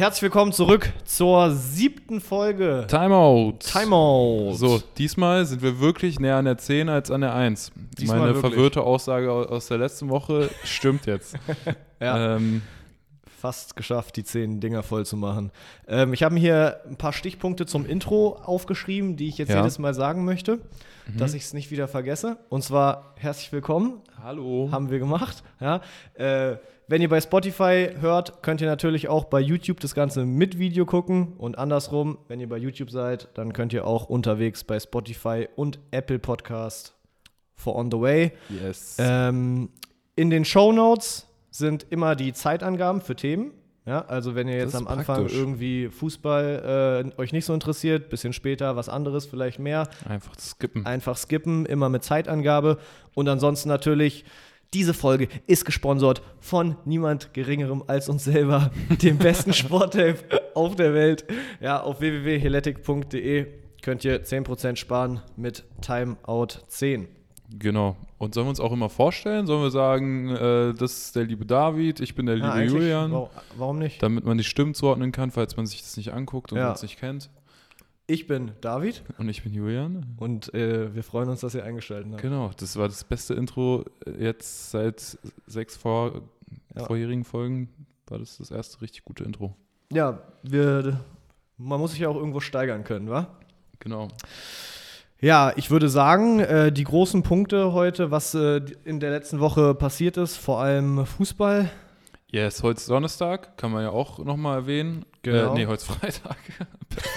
Herzlich willkommen zurück zur siebten Folge. Timeout. Timeout. So, diesmal sind wir wirklich näher an der 10 als an der 1. Diesmal Meine wirklich. verwirrte Aussage au- aus der letzten Woche stimmt jetzt. Ja. ähm, Fast geschafft, die zehn Dinger voll zu machen. Ähm, ich habe mir hier ein paar Stichpunkte zum Intro aufgeschrieben, die ich jetzt Ja. jedes Mal sagen möchte, dass ich es nicht wieder vergesse. Und zwar herzlich willkommen, hallo. haben wir gemacht. Ja. Äh, wenn ihr bei Spotify hört, könnt ihr natürlich auch bei YouTube das Ganze mit Video gucken. Und andersrum, wenn ihr bei YouTube seid, dann könnt ihr auch unterwegs bei Spotify und Apple Podcast for On the Way. Yes. Ähm, in den Show Notes sind immer die Zeitangaben für Themen. Ja, also wenn ihr jetzt am Anfang praktisch. irgendwie Fußball äh, euch nicht so interessiert, bisschen später was anderes, vielleicht mehr, Einfach skippen. einfach skippen, immer mit Zeitangabe. Und ansonsten natürlich, diese Folge ist gesponsert von niemand Geringerem als uns selber, dem besten Sporttape auf der Welt. Ja, auf www.heletic.de könnt ihr 10% sparen mit Timeout 10. Genau. Und sollen wir uns auch immer vorstellen? Sollen wir sagen, äh, das ist der liebe David, ich bin der liebe Ja, eigentlich, Julian? Warum, warum nicht? Damit man die Stimmen zuordnen kann, falls man sich das nicht anguckt und Ja. uns nicht kennt. Ich bin David Und ich bin Julian. und äh, wir freuen uns, dass ihr eingeschaltet habt. Genau, das war das beste Intro äh, jetzt seit sechs vor, Ja. vorherigen Folgen. War das das erste richtig gute Intro. Ja, wir, man muss sich ja auch irgendwo steigern können, wa? Genau. Ja, ich würde sagen, äh, die großen Punkte heute, was äh, in der letzten Woche passiert ist, vor allem Fußball. Yes, heute ist Donnerstag, kann man ja auch nochmal erwähnen. Genau. Äh, nee, heute ist Freitag.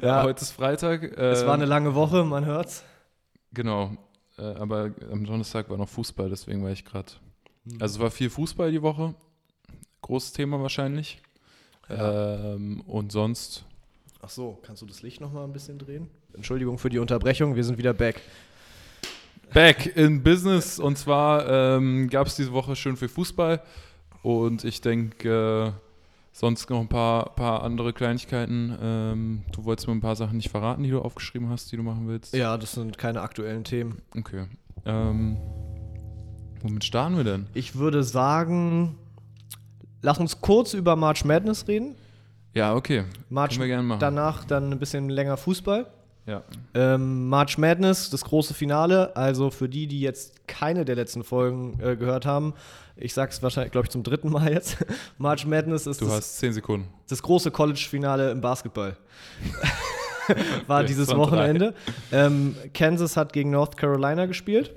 Ja, Heute ist Freitag. Äh, es war eine lange Woche, man hört's. Genau. Äh, aber am Donnerstag war noch Fußball, deswegen war ich gerade. Hm. Also es war viel Fußball die Woche. Großes Thema wahrscheinlich. Ja. Ähm, und sonst. Ach so, kannst du das Licht noch mal ein bisschen drehen? Entschuldigung für die Unterbrechung, wir sind wieder back. Back in Business. Und zwar ähm, gab es diese Woche schön viel Fußball. Und ich denke, äh, sonst noch ein paar, paar andere Kleinigkeiten. Ähm, du wolltest mir ein paar Sachen nicht verraten, die du aufgeschrieben hast, die du machen willst. Ja, das sind keine aktuellen Themen. Okay. Ähm, womit starten wir denn? Ich würde sagen, lass uns kurz über March Madness reden. Ja, okay. March Können wir gerne machen. danach dann ein bisschen länger Fußball. Ja. Ähm, March Madness, das große Finale. Also für die, die jetzt keine der letzten Folgen äh, gehört haben, ich sag's wahrscheinlich, glaube ich, zum dritten Mal jetzt. March Madness ist Du das, hast zehn Sekunden. das große College-Finale im Basketball. War dieses. Wochenende. Ähm, Kansas hat gegen North Carolina gespielt.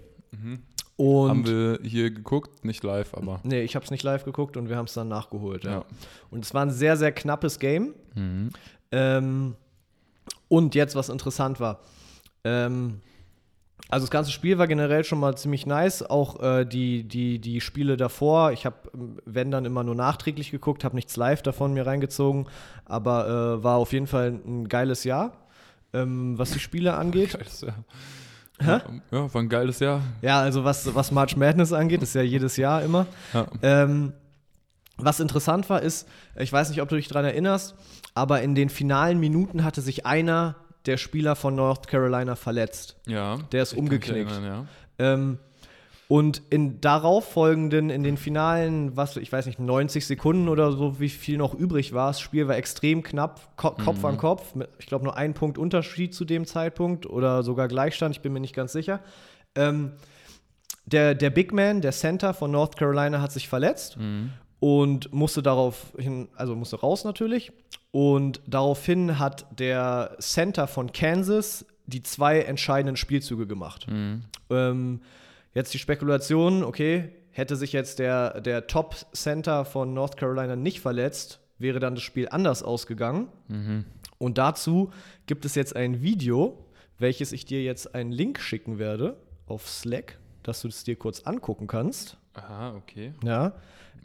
Und Haben wir hier geguckt, nicht live, aber. nee, ich habe es nicht live geguckt und wir haben es dann nachgeholt. Ja. Ja. Und es war ein sehr, sehr knappes Game. Mhm. Ähm, und jetzt, was interessant war. Ähm, also das ganze Spiel war generell schon mal ziemlich nice. Auch äh, die, die, die Spiele davor. Ich habe, wenn dann immer nur nachträglich geguckt, habe nichts live davon mir reingezogen. Aber äh, war auf jeden Fall ein geiles Jahr, ähm, was die Spiele angeht. Geiles Jahr. Hä? Ja, war ein geiles Jahr. Ja, also was, was March Madness angeht, ist ja jedes Jahr immer. Ja. Ähm, was interessant war, ist, ich weiß nicht, ob du dich daran erinnerst, aber in den finalen Minuten hatte sich einer der Spieler von North Carolina verletzt. ja. Der ist umgeknickt. erinnern, Ja. Ähm, und in darauffolgenden, in den finalen, was, ich weiß nicht, 90 Sekunden oder so, wie viel noch übrig war, das Spiel war extrem knapp, Ko Kopf an Kopf, mit, ich glaube nur ein Punkt Unterschied zu dem Zeitpunkt oder sogar Gleichstand, ich bin mir nicht ganz sicher. Ähm, der, der Big Man, der Center von North Carolina, hat sich verletzt Mhm. Und musste daraufhin, also musste raus natürlich. Und daraufhin hat der Center von Kansas die zwei entscheidenden Spielzüge gemacht. Mhm. Ähm, jetzt die Spekulation, okay, hätte sich jetzt der, der Top-Center von North Carolina nicht verletzt, wäre dann das Spiel anders ausgegangen. Mhm. Und dazu gibt es jetzt ein Video, welches ich dir jetzt einen Link schicken werde auf Slack, dass du es dir kurz angucken kannst. Aha, okay. Ja.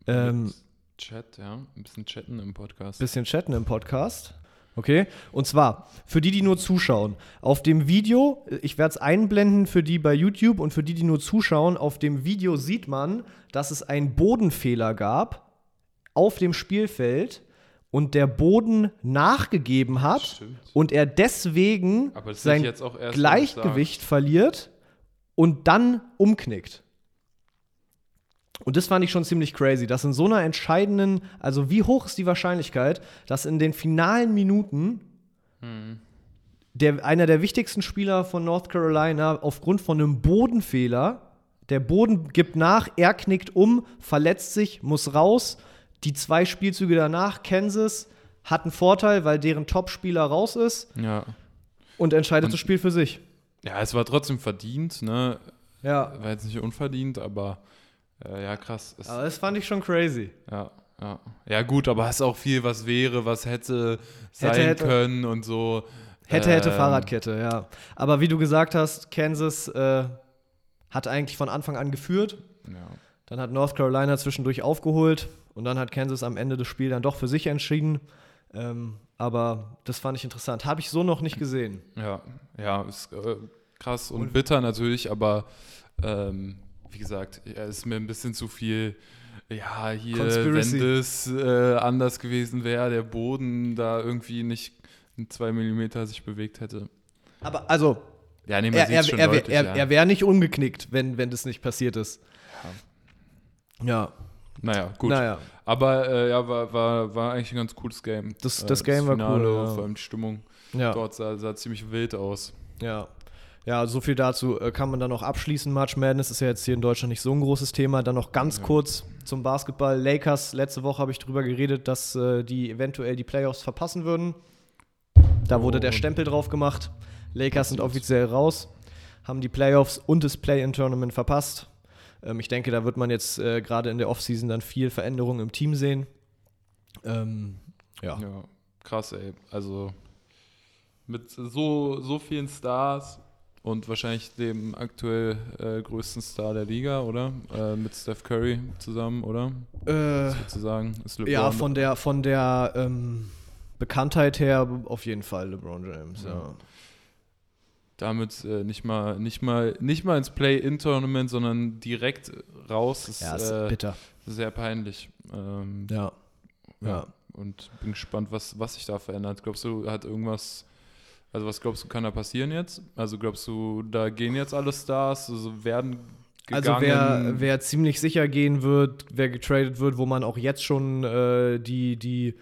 Ähm, Chat, ja. Ein bisschen chatten im Podcast. bisschen chatten im Podcast. Okay, und zwar für die, die nur zuschauen. Auf dem Video, ich werde es einblenden für die bei YouTube und für die, die nur zuschauen, auf dem Video sieht man, dass es einen Bodenfehler gab auf dem Spielfeld und der Boden nachgegeben hat Stimmt. und er deswegen sein Gleichgewicht verliert und dann umknickt. Und das fand ich schon ziemlich crazy, dass in so einer entscheidenden, also wie hoch ist die Wahrscheinlichkeit, dass in den finalen Minuten der, einer der wichtigsten Spieler von North Carolina aufgrund von einem Bodenfehler, der Boden gibt nach, er knickt um, verletzt sich, muss raus. Die zwei Spielzüge danach, Kansas hat einen Vorteil, weil deren Topspieler raus ist Ja. und entscheidet Und- das Spiel für sich. Ja, es war trotzdem verdient, ne? Ja, War jetzt nicht unverdient, aber äh, ja, krass. Es, aber das fand ich schon crazy. ja, ja. Ja, gut, aber es ist auch viel, was wäre, was hätte sein Hätte, hätte. können und so. Hätte, hätte Ähm, Fahrradkette, ja. Aber wie du gesagt hast, Kansas äh, hat eigentlich von Anfang an geführt. Ja. Dann hat North Carolina zwischendurch aufgeholt und dann hat Kansas am Ende des Spiels dann doch für sich entschieden. Ähm, aber das fand ich interessant. Habe ich so noch nicht gesehen. Ja, ja, ist äh, krass und bitter natürlich, aber ähm, wie gesagt, ja, ist mir ein bisschen zu viel. Ja, hier, Conspiracy. wenn das äh, anders gewesen wäre, der Boden da irgendwie nicht in zwei Millimeter sich bewegt hätte. Aber also, Ja, nee, er, er, er, deutlich, er, ja. er wäre nicht umgeknickt, wenn, wenn das nicht passiert ist. Ja, Naja, gut. naja. Aber äh, ja, war, war, war eigentlich ein ganz cooles Game. Das- äh, das Game war cool, Finale, ja. Vor allem die Stimmung Ja, dort sah, sah ziemlich wild aus. ja. Ja, so viel dazu äh, kann man dann noch abschließen. March Madness ist ja jetzt hier in Deutschland nicht so ein großes Thema. Dann noch ganz Ja. kurz zum Basketball. Lakers, letzte Woche habe ich drüber geredet, dass äh, die eventuell die Playoffs verpassen würden. Da wurde Oh. der Stempel drauf gemacht. Lakers sind offiziell raus, haben die Playoffs und das Play-In-Tournament verpasst. Ähm, ich denke, da wird man jetzt äh, gerade in der Offseason dann viel Veränderung im Team sehen. Ähm, ja. Ja, krass, ey. Also mit so, so vielen Stars und wahrscheinlich dem aktuell äh, größten Star der Liga, oder? Äh, mit Steph Curry zusammen, oder? Äh, Sozusagen. Ist LeBron ja, von der, von der ähm, Bekanntheit her auf jeden Fall LeBron James, ja. Ja. damit äh, nicht mal nicht mal nicht mal ins Play-In-Tournament, sondern direkt raus. Ist, Ja, ist äh, bitter. sehr peinlich. Ähm, Ja. ja. Ja. Und bin gespannt, was, was sich da verändert. Glaubst du, hat irgendwas, also was glaubst du, kann da passieren jetzt? Also glaubst du, da gehen jetzt alle Stars, also werden gegangen? Also wer, wer ziemlich sicher gehen wird, wer getradet wird, wo man auch jetzt schon äh, die, die,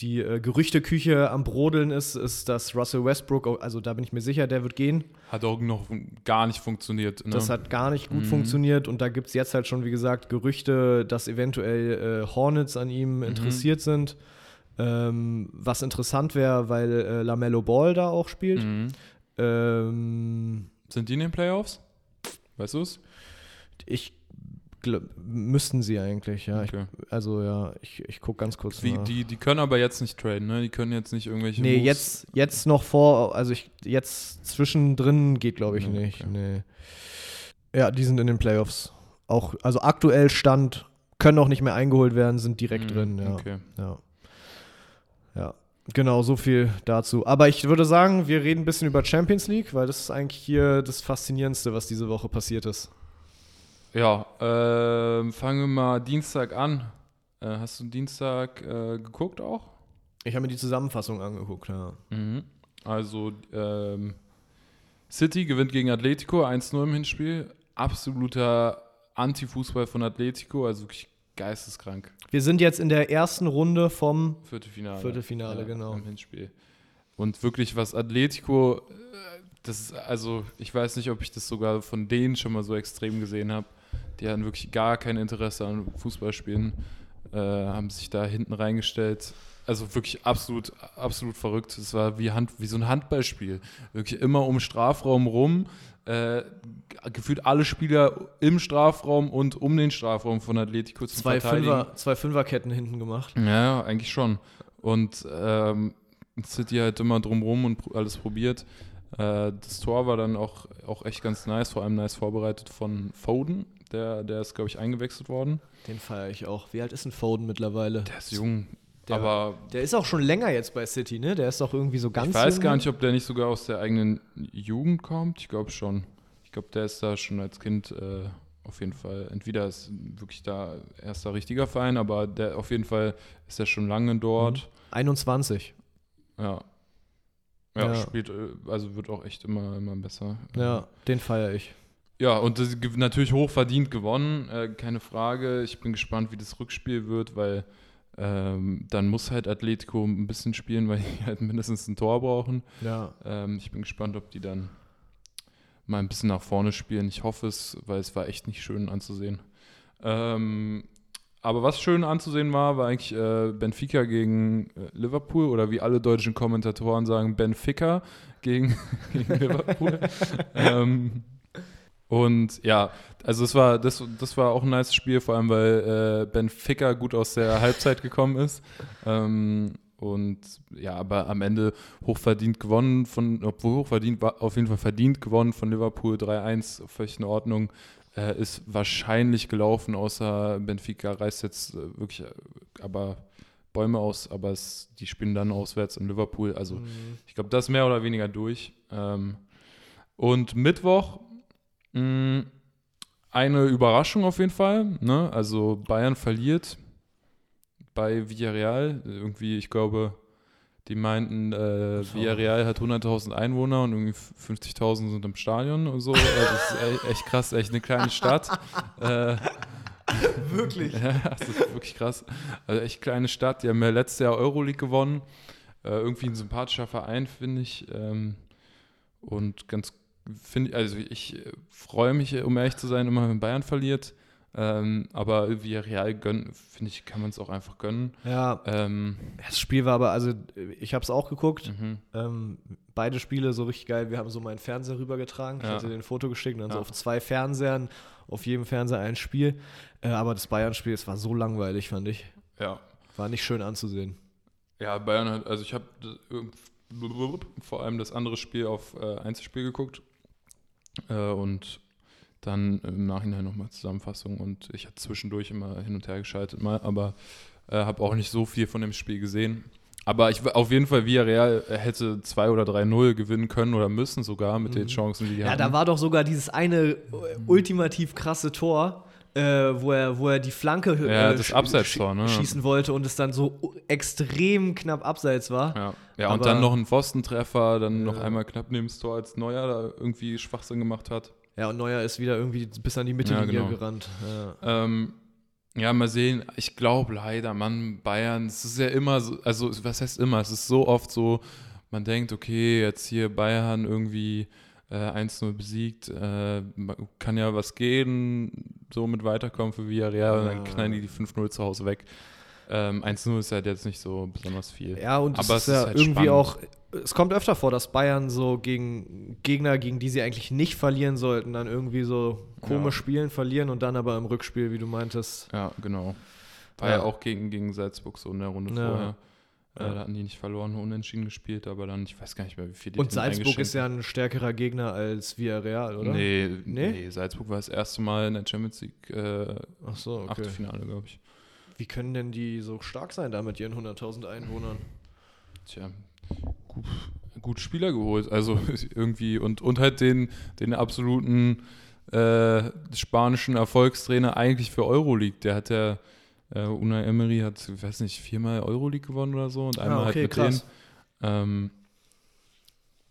die äh, Gerüchteküche am Brodeln ist, ist, dass Russell Westbrook, also da bin ich mir sicher, der wird gehen. hat auch noch gar nicht funktioniert. Ne? Das hat gar nicht gut Mhm. funktioniert und da gibt es jetzt halt schon, wie gesagt, Gerüchte, dass eventuell äh, Hornets an ihm Mhm. interessiert sind. Ähm, was interessant wäre, weil äh, LaMelo Ball da auch spielt. mhm. Ähm, Sind die in den Playoffs? Weißt du es? ich müssten sie eigentlich, ja. Okay. Ich, also ja, ich, ich gucke ganz kurz Wie, nach. die, die können aber jetzt nicht traden, ne? Die können jetzt nicht irgendwelche. nee, Moves- jetzt, jetzt noch vor, also ich, jetzt zwischendrin geht, glaube ich, Nee, nicht. okay. Nee. Ja, die sind in den Playoffs. Auch, also aktuell Stand, können auch nicht mehr eingeholt werden, sind direkt Mhm, drin, ja. Okay. Ja. Genau, so viel dazu. Aber ich würde sagen, wir reden ein bisschen über Champions League, weil das ist eigentlich hier das Faszinierendste, was diese Woche passiert ist. Ja, ähm, fangen wir mal Dienstag an. Äh, hast du Dienstag äh, geguckt auch? Ich habe mir die Zusammenfassung angeguckt, ja. Mhm. Also, ähm, City gewinnt gegen Atletico 1-0 im Hinspiel. Absoluter Anti-Fußball von Atletico, also wirklich geisteskrank. Wir sind jetzt in der ersten Runde vom Viertelfinale. Viertelfinale, genau. Im Hinspiel. Und wirklich, was Atletico, äh, das ist, also, ich weiß nicht, ob ich das sogar von denen schon mal so extrem gesehen habe. Die hatten wirklich gar kein Interesse an Fußballspielen, äh, haben sich da hinten reingestellt. Also wirklich absolut, absolut verrückt. Es war wie, Hand, wie so ein Handballspiel. Wirklich immer um Strafraum rum. Äh, gefühlt alle Spieler im Strafraum und um den Strafraum von Atletico zu zwei, verteidigen. Fünfer, zwei Fünferketten hinten gemacht. Ja, eigentlich schon. Und ähm, City halt immer drumrum und alles probiert. Äh, das Tor war dann auch, auch echt ganz nice, vor allem nice vorbereitet von Foden. Der, der ist, glaube ich, eingewechselt worden. Den feiere ich auch. Wie alt ist ein Foden mittlerweile? Der ist jung. Der- aber Der ist auch schon länger jetzt bei City, ne? Der ist doch irgendwie so ganz ich weiß jung. gar nicht, ob der nicht sogar aus der eigenen Jugend kommt. Ich glaube schon. Ich glaube, der ist da schon als Kind äh, auf jeden Fall. Entweder ist wirklich da erster richtiger Verein, aber der auf jeden Fall ist er schon lange dort. 21. Ja. ja. Ja. spielt, äh, also wird auch echt immer, immer besser. Ja, den feiere ich. Ja, und das, natürlich hochverdient gewonnen, äh, keine Frage. Ich bin gespannt, wie das Rückspiel wird, weil ähm, dann muss halt Atletico ein bisschen spielen, weil die halt mindestens ein Tor brauchen. Ja. Ähm, ich bin gespannt, ob die dann mal ein bisschen nach vorne spielen. Ich hoffe es, weil es war echt nicht schön anzusehen. Ähm, aber was schön anzusehen war, war eigentlich äh, Benfica gegen äh, Liverpool oder wie alle deutschen Kommentatoren sagen, Benfica gegen, gegen Liverpool. ähm, und ja, also es war, das, das war auch ein nice Spiel, vor allem weil äh, Benfica gut aus der Halbzeit gekommen ist. Ähm, und ja, aber am Ende hochverdient gewonnen von, obwohl hochverdient war, auf jeden Fall verdient gewonnen von Liverpool 3-1, völlig in Ordnung. Äh, ist wahrscheinlich gelaufen, außer Benfica reißt jetzt äh, wirklich äh, aber Bäume aus, aber es, die spielen dann auswärts in Liverpool. Also Mhm. ich glaube, das ist mehr oder weniger durch. Ähm, und Mittwoch eine Überraschung auf jeden Fall. Ne? Also Bayern verliert bei Villarreal. Irgendwie, ich glaube, die meinten, äh. Villarreal hat 100.000 Einwohner und irgendwie 50.000 sind im Stadion und so. Also das ist echt, echt krass, echt eine kleine Stadt. äh, Wirklich. ja, das ist wirklich krass. Also echt kleine Stadt. Die haben ja letztes Jahr Euroleague gewonnen. Äh, irgendwie ein sympathischer Verein, finde ich. Ähm, und ganz, finde also ich äh, freue mich, äh, um ehrlich zu sein, immer wenn Bayern verliert. Ähm, aber Villarreal gönnen, finde ich, kann man es auch einfach gönnen. Ja, Ähm, das Spiel war aber, also ich habe es auch geguckt. mhm. Ähm, beide Spiele so richtig geil. Wir haben so meinen Fernseher rübergetragen. Ich Ja. hatte dir ein Foto geschickt und dann so Ja. auf zwei Fernsehern, auf jedem Fernseher ein Spiel. Äh, aber das Bayern-Spiel, es war so langweilig, fand ich. Ja. War nicht schön anzusehen. Ja, Bayern hat, also ich habe vor allem das andere Spiel auf äh, Einzelspiel geguckt äh, und dann im Nachhinein nochmal Zusammenfassung und ich habe zwischendurch immer hin und her geschaltet mal, aber äh, habe auch nicht so viel von dem Spiel gesehen. Aber ich auf jeden Fall Villarreal hätte 2 oder 3-0 gewinnen können oder müssen sogar mit den Mhm. Chancen, die die Ja, hatten. da war doch sogar dieses eine äh, ultimativ krasse Tor, äh, wo, er, wo er die Flanke äh, Ja, das sch- Abseits-Tor, ne? schießen wollte und es dann so extrem knapp abseits war. Ja, ja und Aber- dann noch ein Pfostentreffer, dann noch Ja. einmal knapp neben das Tor, als Neuer da irgendwie Schwachsinn gemacht hat. Ja, und Neuer ist wieder irgendwie bis an die Mittellinie Ja, genau. gerannt. Ja. Ähm, ja, mal sehen. Ich glaube leider, Mann, Bayern, es ist ja immer so, also was heißt immer, es ist so oft so, man denkt, okay, jetzt hier Bayern irgendwie äh, 1-0 besiegt, äh, kann ja was gehen, so mit weiterkommen für Villarreal und dann Ja. knallen die die 5-0 zu Hause weg. Ähm, 1-0 ist halt jetzt nicht so besonders viel. Ja, und Aber es es ist ja ist halt irgendwie spannend. auch, es kommt öfter vor, dass Bayern so gegen Gegner, gegen die sie eigentlich nicht verlieren sollten, dann irgendwie so komisch Ja. spielen, verlieren und dann aber im Rückspiel, wie du meintest. Ja, genau. War Ja. ja, auch gegen, gegen Salzburg so in der Runde Ja. vorher. Äh, Ja. Da hatten die nicht verloren, nur unentschieden gespielt, aber dann, ich weiß gar nicht mehr, wie viel die Und Salzburg ist ja ein stärkerer Gegner als Villarreal, oder? Nee, Nee? nee? Salzburg war das erste Mal in der Champions League äh, Ach so, okay. Achtelfinale, glaube ich. Wie können denn die so stark sein da mit ihren 100.000 Einwohnern? Tja, gut, gut Spieler geholt. Also irgendwie und, und halt den, den absoluten äh, spanischen Erfolgstrainer eigentlich für Euroleague. Der hat ja, äh, Unai Emery hat, ich weiß nicht, viermal Euroleague gewonnen oder so und einmal Ah, okay, halt mit krass. denen. Ähm,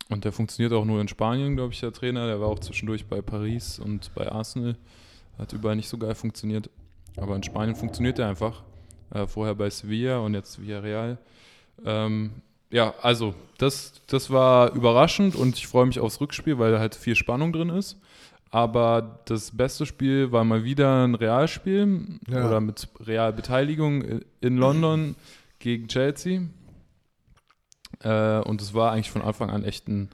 und der funktioniert auch nur in Spanien, glaube ich, der Trainer. Der war auch zwischendurch bei Paris und bei Arsenal. Hat überall nicht so geil funktioniert. Aber in Spanien funktioniert er einfach. Äh, vorher bei Sevilla und jetzt Villarreal. Ähm, ja, also das, das war überraschend und ich freue mich aufs Rückspiel, weil da halt viel Spannung drin ist. Aber das beste Spiel war mal wieder ein Realspiel Ja. oder mit Realbeteiligung in London gegen Chelsea. Äh, und es war eigentlich von Anfang an echt ein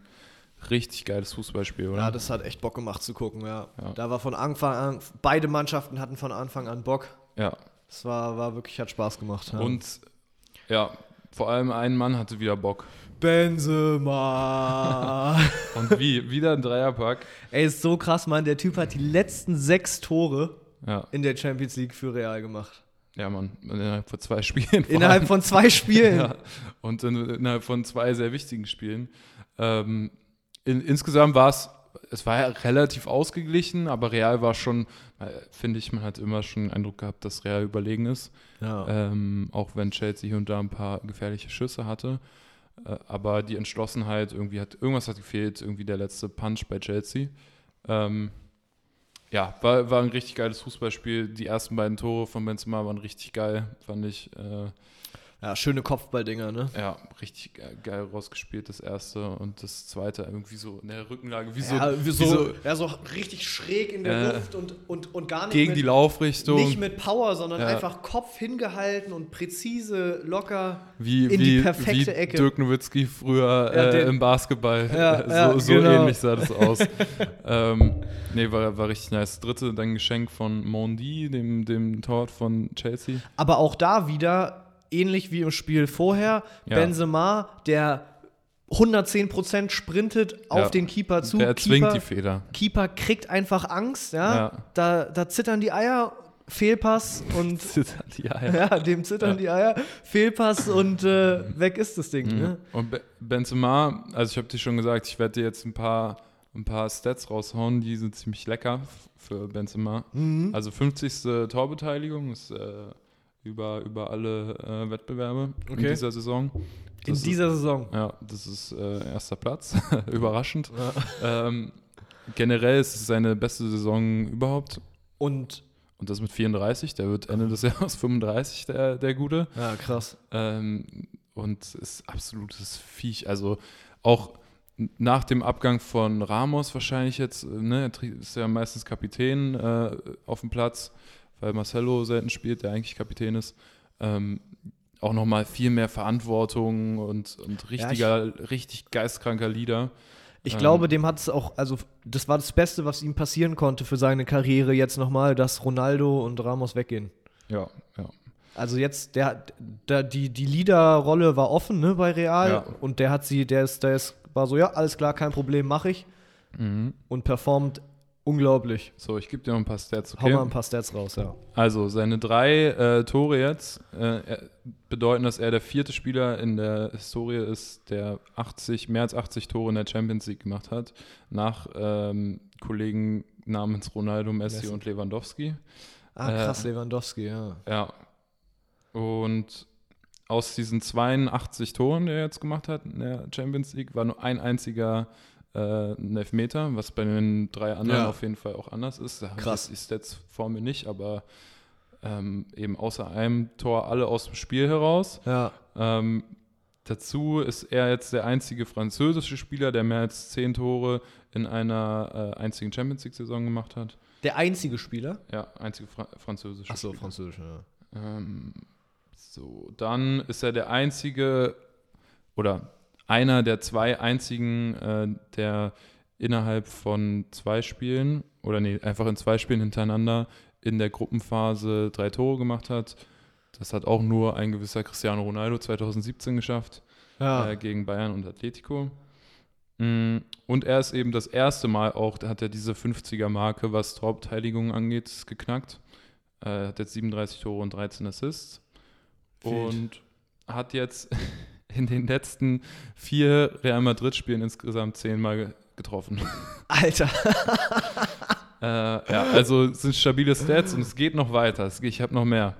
richtig geiles Fußballspiel, oder? Ja, das hat echt Bock gemacht zu gucken, ja. Ja. Da war von Anfang an, beide Mannschaften hatten von Anfang an Bock. ja. Es war, war wirklich, hat Spaß gemacht. Ja. Und ja, vor allem ein Mann hatte wieder Bock. Benzema. Und wie? Wieder ein Dreierpack. Ey, ist so krass, Mann. Der Typ hat die letzten sechs Tore Ja, in der Champions League für Real gemacht. ja, Mann. Innerhalb von zwei Spielen. Innerhalb von zwei Spielen. Ja, und in, innerhalb von zwei sehr wichtigen Spielen. Ähm, in, insgesamt war es, es war ja relativ ausgeglichen, aber Real war schon, äh, finde ich, man hat immer schon den Eindruck gehabt, dass Real überlegen ist. Ja. Ähm, auch wenn Chelsea hier und da ein paar gefährliche Schüsse hatte. Äh, aber die Entschlossenheit, irgendwie hat, irgendwas hat gefehlt, irgendwie der letzte Punch bei Chelsea. Ähm, ja, war, war ein richtig geiles Fußballspiel. Die ersten beiden Tore von Benzema waren richtig geil, fand ich. Äh, ja, schöne Kopfballdinger, ne? Ja, richtig geil, rausgespielt, das erste und das zweite irgendwie so in der Rückenlage, wie so, ja, wie so, wie so ja, so richtig schräg in der äh, Luft und, und, und gar nicht gegen mit, die Laufrichtung. Nicht mit Power, sondern Ja. einfach Kopf hingehalten und präzise, locker wie, in wie, die perfekte wie Ecke. Dirk Nowitzki früher Ja, äh, im Basketball. Ja, so ja, so genau. ähnlich sah das aus. ähm, nee, war, war richtig nice. Dritte, dann Geschenk von Mondi, dem, dem Tor von Chelsea. Aber auch da wieder, ähnlich wie im Spiel vorher, Ja. Benzema, der 110% sprintet auf Ja. den Keeper zu. Der Keeper, die Feder. Keeper kriegt einfach Angst, ja. Ja. Da, da zittern die Eier, Fehlpass und die Eier. ja, dem zittern die Eier, Fehlpass und äh, weg ist das Ding. Mhm. Ne? Und Be Benzema, also ich habe dir schon gesagt, ich werde dir jetzt ein paar, ein paar Stats raushauen, die sind ziemlich lecker für Benzema. Mhm. Also 50. Torbeteiligung ist äh, über, über alle äh, Wettbewerbe in Okay. dieser Saison. In Das ist- dieser Saison. Ja, das ist äh, erster Platz. Überraschend. Ja. Ähm, generell ist es seine beste Saison überhaupt. Und Und das mit 34. Der wird Ende des Jahres 35, der, der Gute. ja, krass. Ähm, und ist absolutes Viech. Also auch nach dem Abgang von Ramos wahrscheinlich jetzt, äh, ne, er ist ja meistens Kapitän äh, auf dem Platz, weil Marcelo selten spielt, der eigentlich Kapitän ist. Ähm, auch nochmal viel mehr Verantwortung und, und richtiger, richtig geistkranker Leader. Ich Ähm. glaube, dem hat es auch, also das war das Beste, was ihm passieren konnte für seine Karriere jetzt nochmal, dass Ronaldo und Ramos weggehen. Ja, ja. Also jetzt, der, der die, die Leaderrolle war offen, ne, bei Real Ja. und der hat sie, der ist, der ist, war so, ja, alles klar, kein Problem, mache ich Mhm. und performt unglaublich. So, ich gebe dir noch ein paar Stats, Hau mal okay? ein paar Stats raus, ja. Also, seine drei äh, Tore jetzt äh, bedeuten, dass er der vierte Spieler in der Historie ist, der 80, mehr als 80 Tore in der Champions League gemacht hat, nach ähm, Kollegen namens Ronaldo, Messi, Messi. und Lewandowski. Ah, Äh, krass, Lewandowski, ja. Ja. Und aus diesen 82 Toren, die er jetzt gemacht hat in der Champions League, war nur ein einziger äh, ein Elfmeter, was bei den drei anderen Ja. auf jeden Fall auch anders ist. Da Krass. jetzt die Stats vor mir nicht, aber ähm, eben außer einem Tor alle aus dem Spiel heraus. Ja, Ähm, dazu ist er jetzt der einzige französische Spieler, der mehr als zehn Tore in einer äh, einzigen Champions League-Saison gemacht hat. der einzige Spieler. Ja, einzige Fra französische Achso, Spieler. französisch, ja. Ähm, so, dann ist er der einzige oder einer der zwei einzigen, äh, der innerhalb von zwei Spielen oder nee, einfach in zwei Spielen hintereinander in der Gruppenphase drei Tore gemacht hat. Das hat auch nur ein gewisser Cristiano Ronaldo 2017 geschafft Ja, äh, gegen Bayern und Atletico. Mm, Und er ist eben das erste Mal auch, da hat er diese 50er-Marke, was Torbeteiligung angeht, geknackt. Äh, hat jetzt 37 Tore und 13 Assists. Wild. Und hat jetzt in den letzten vier Real Madrid-Spielen insgesamt zehnmal ge- getroffen. Alter. äh, ja, also es sind stabile Stats und es geht noch weiter. Ich habe noch mehr.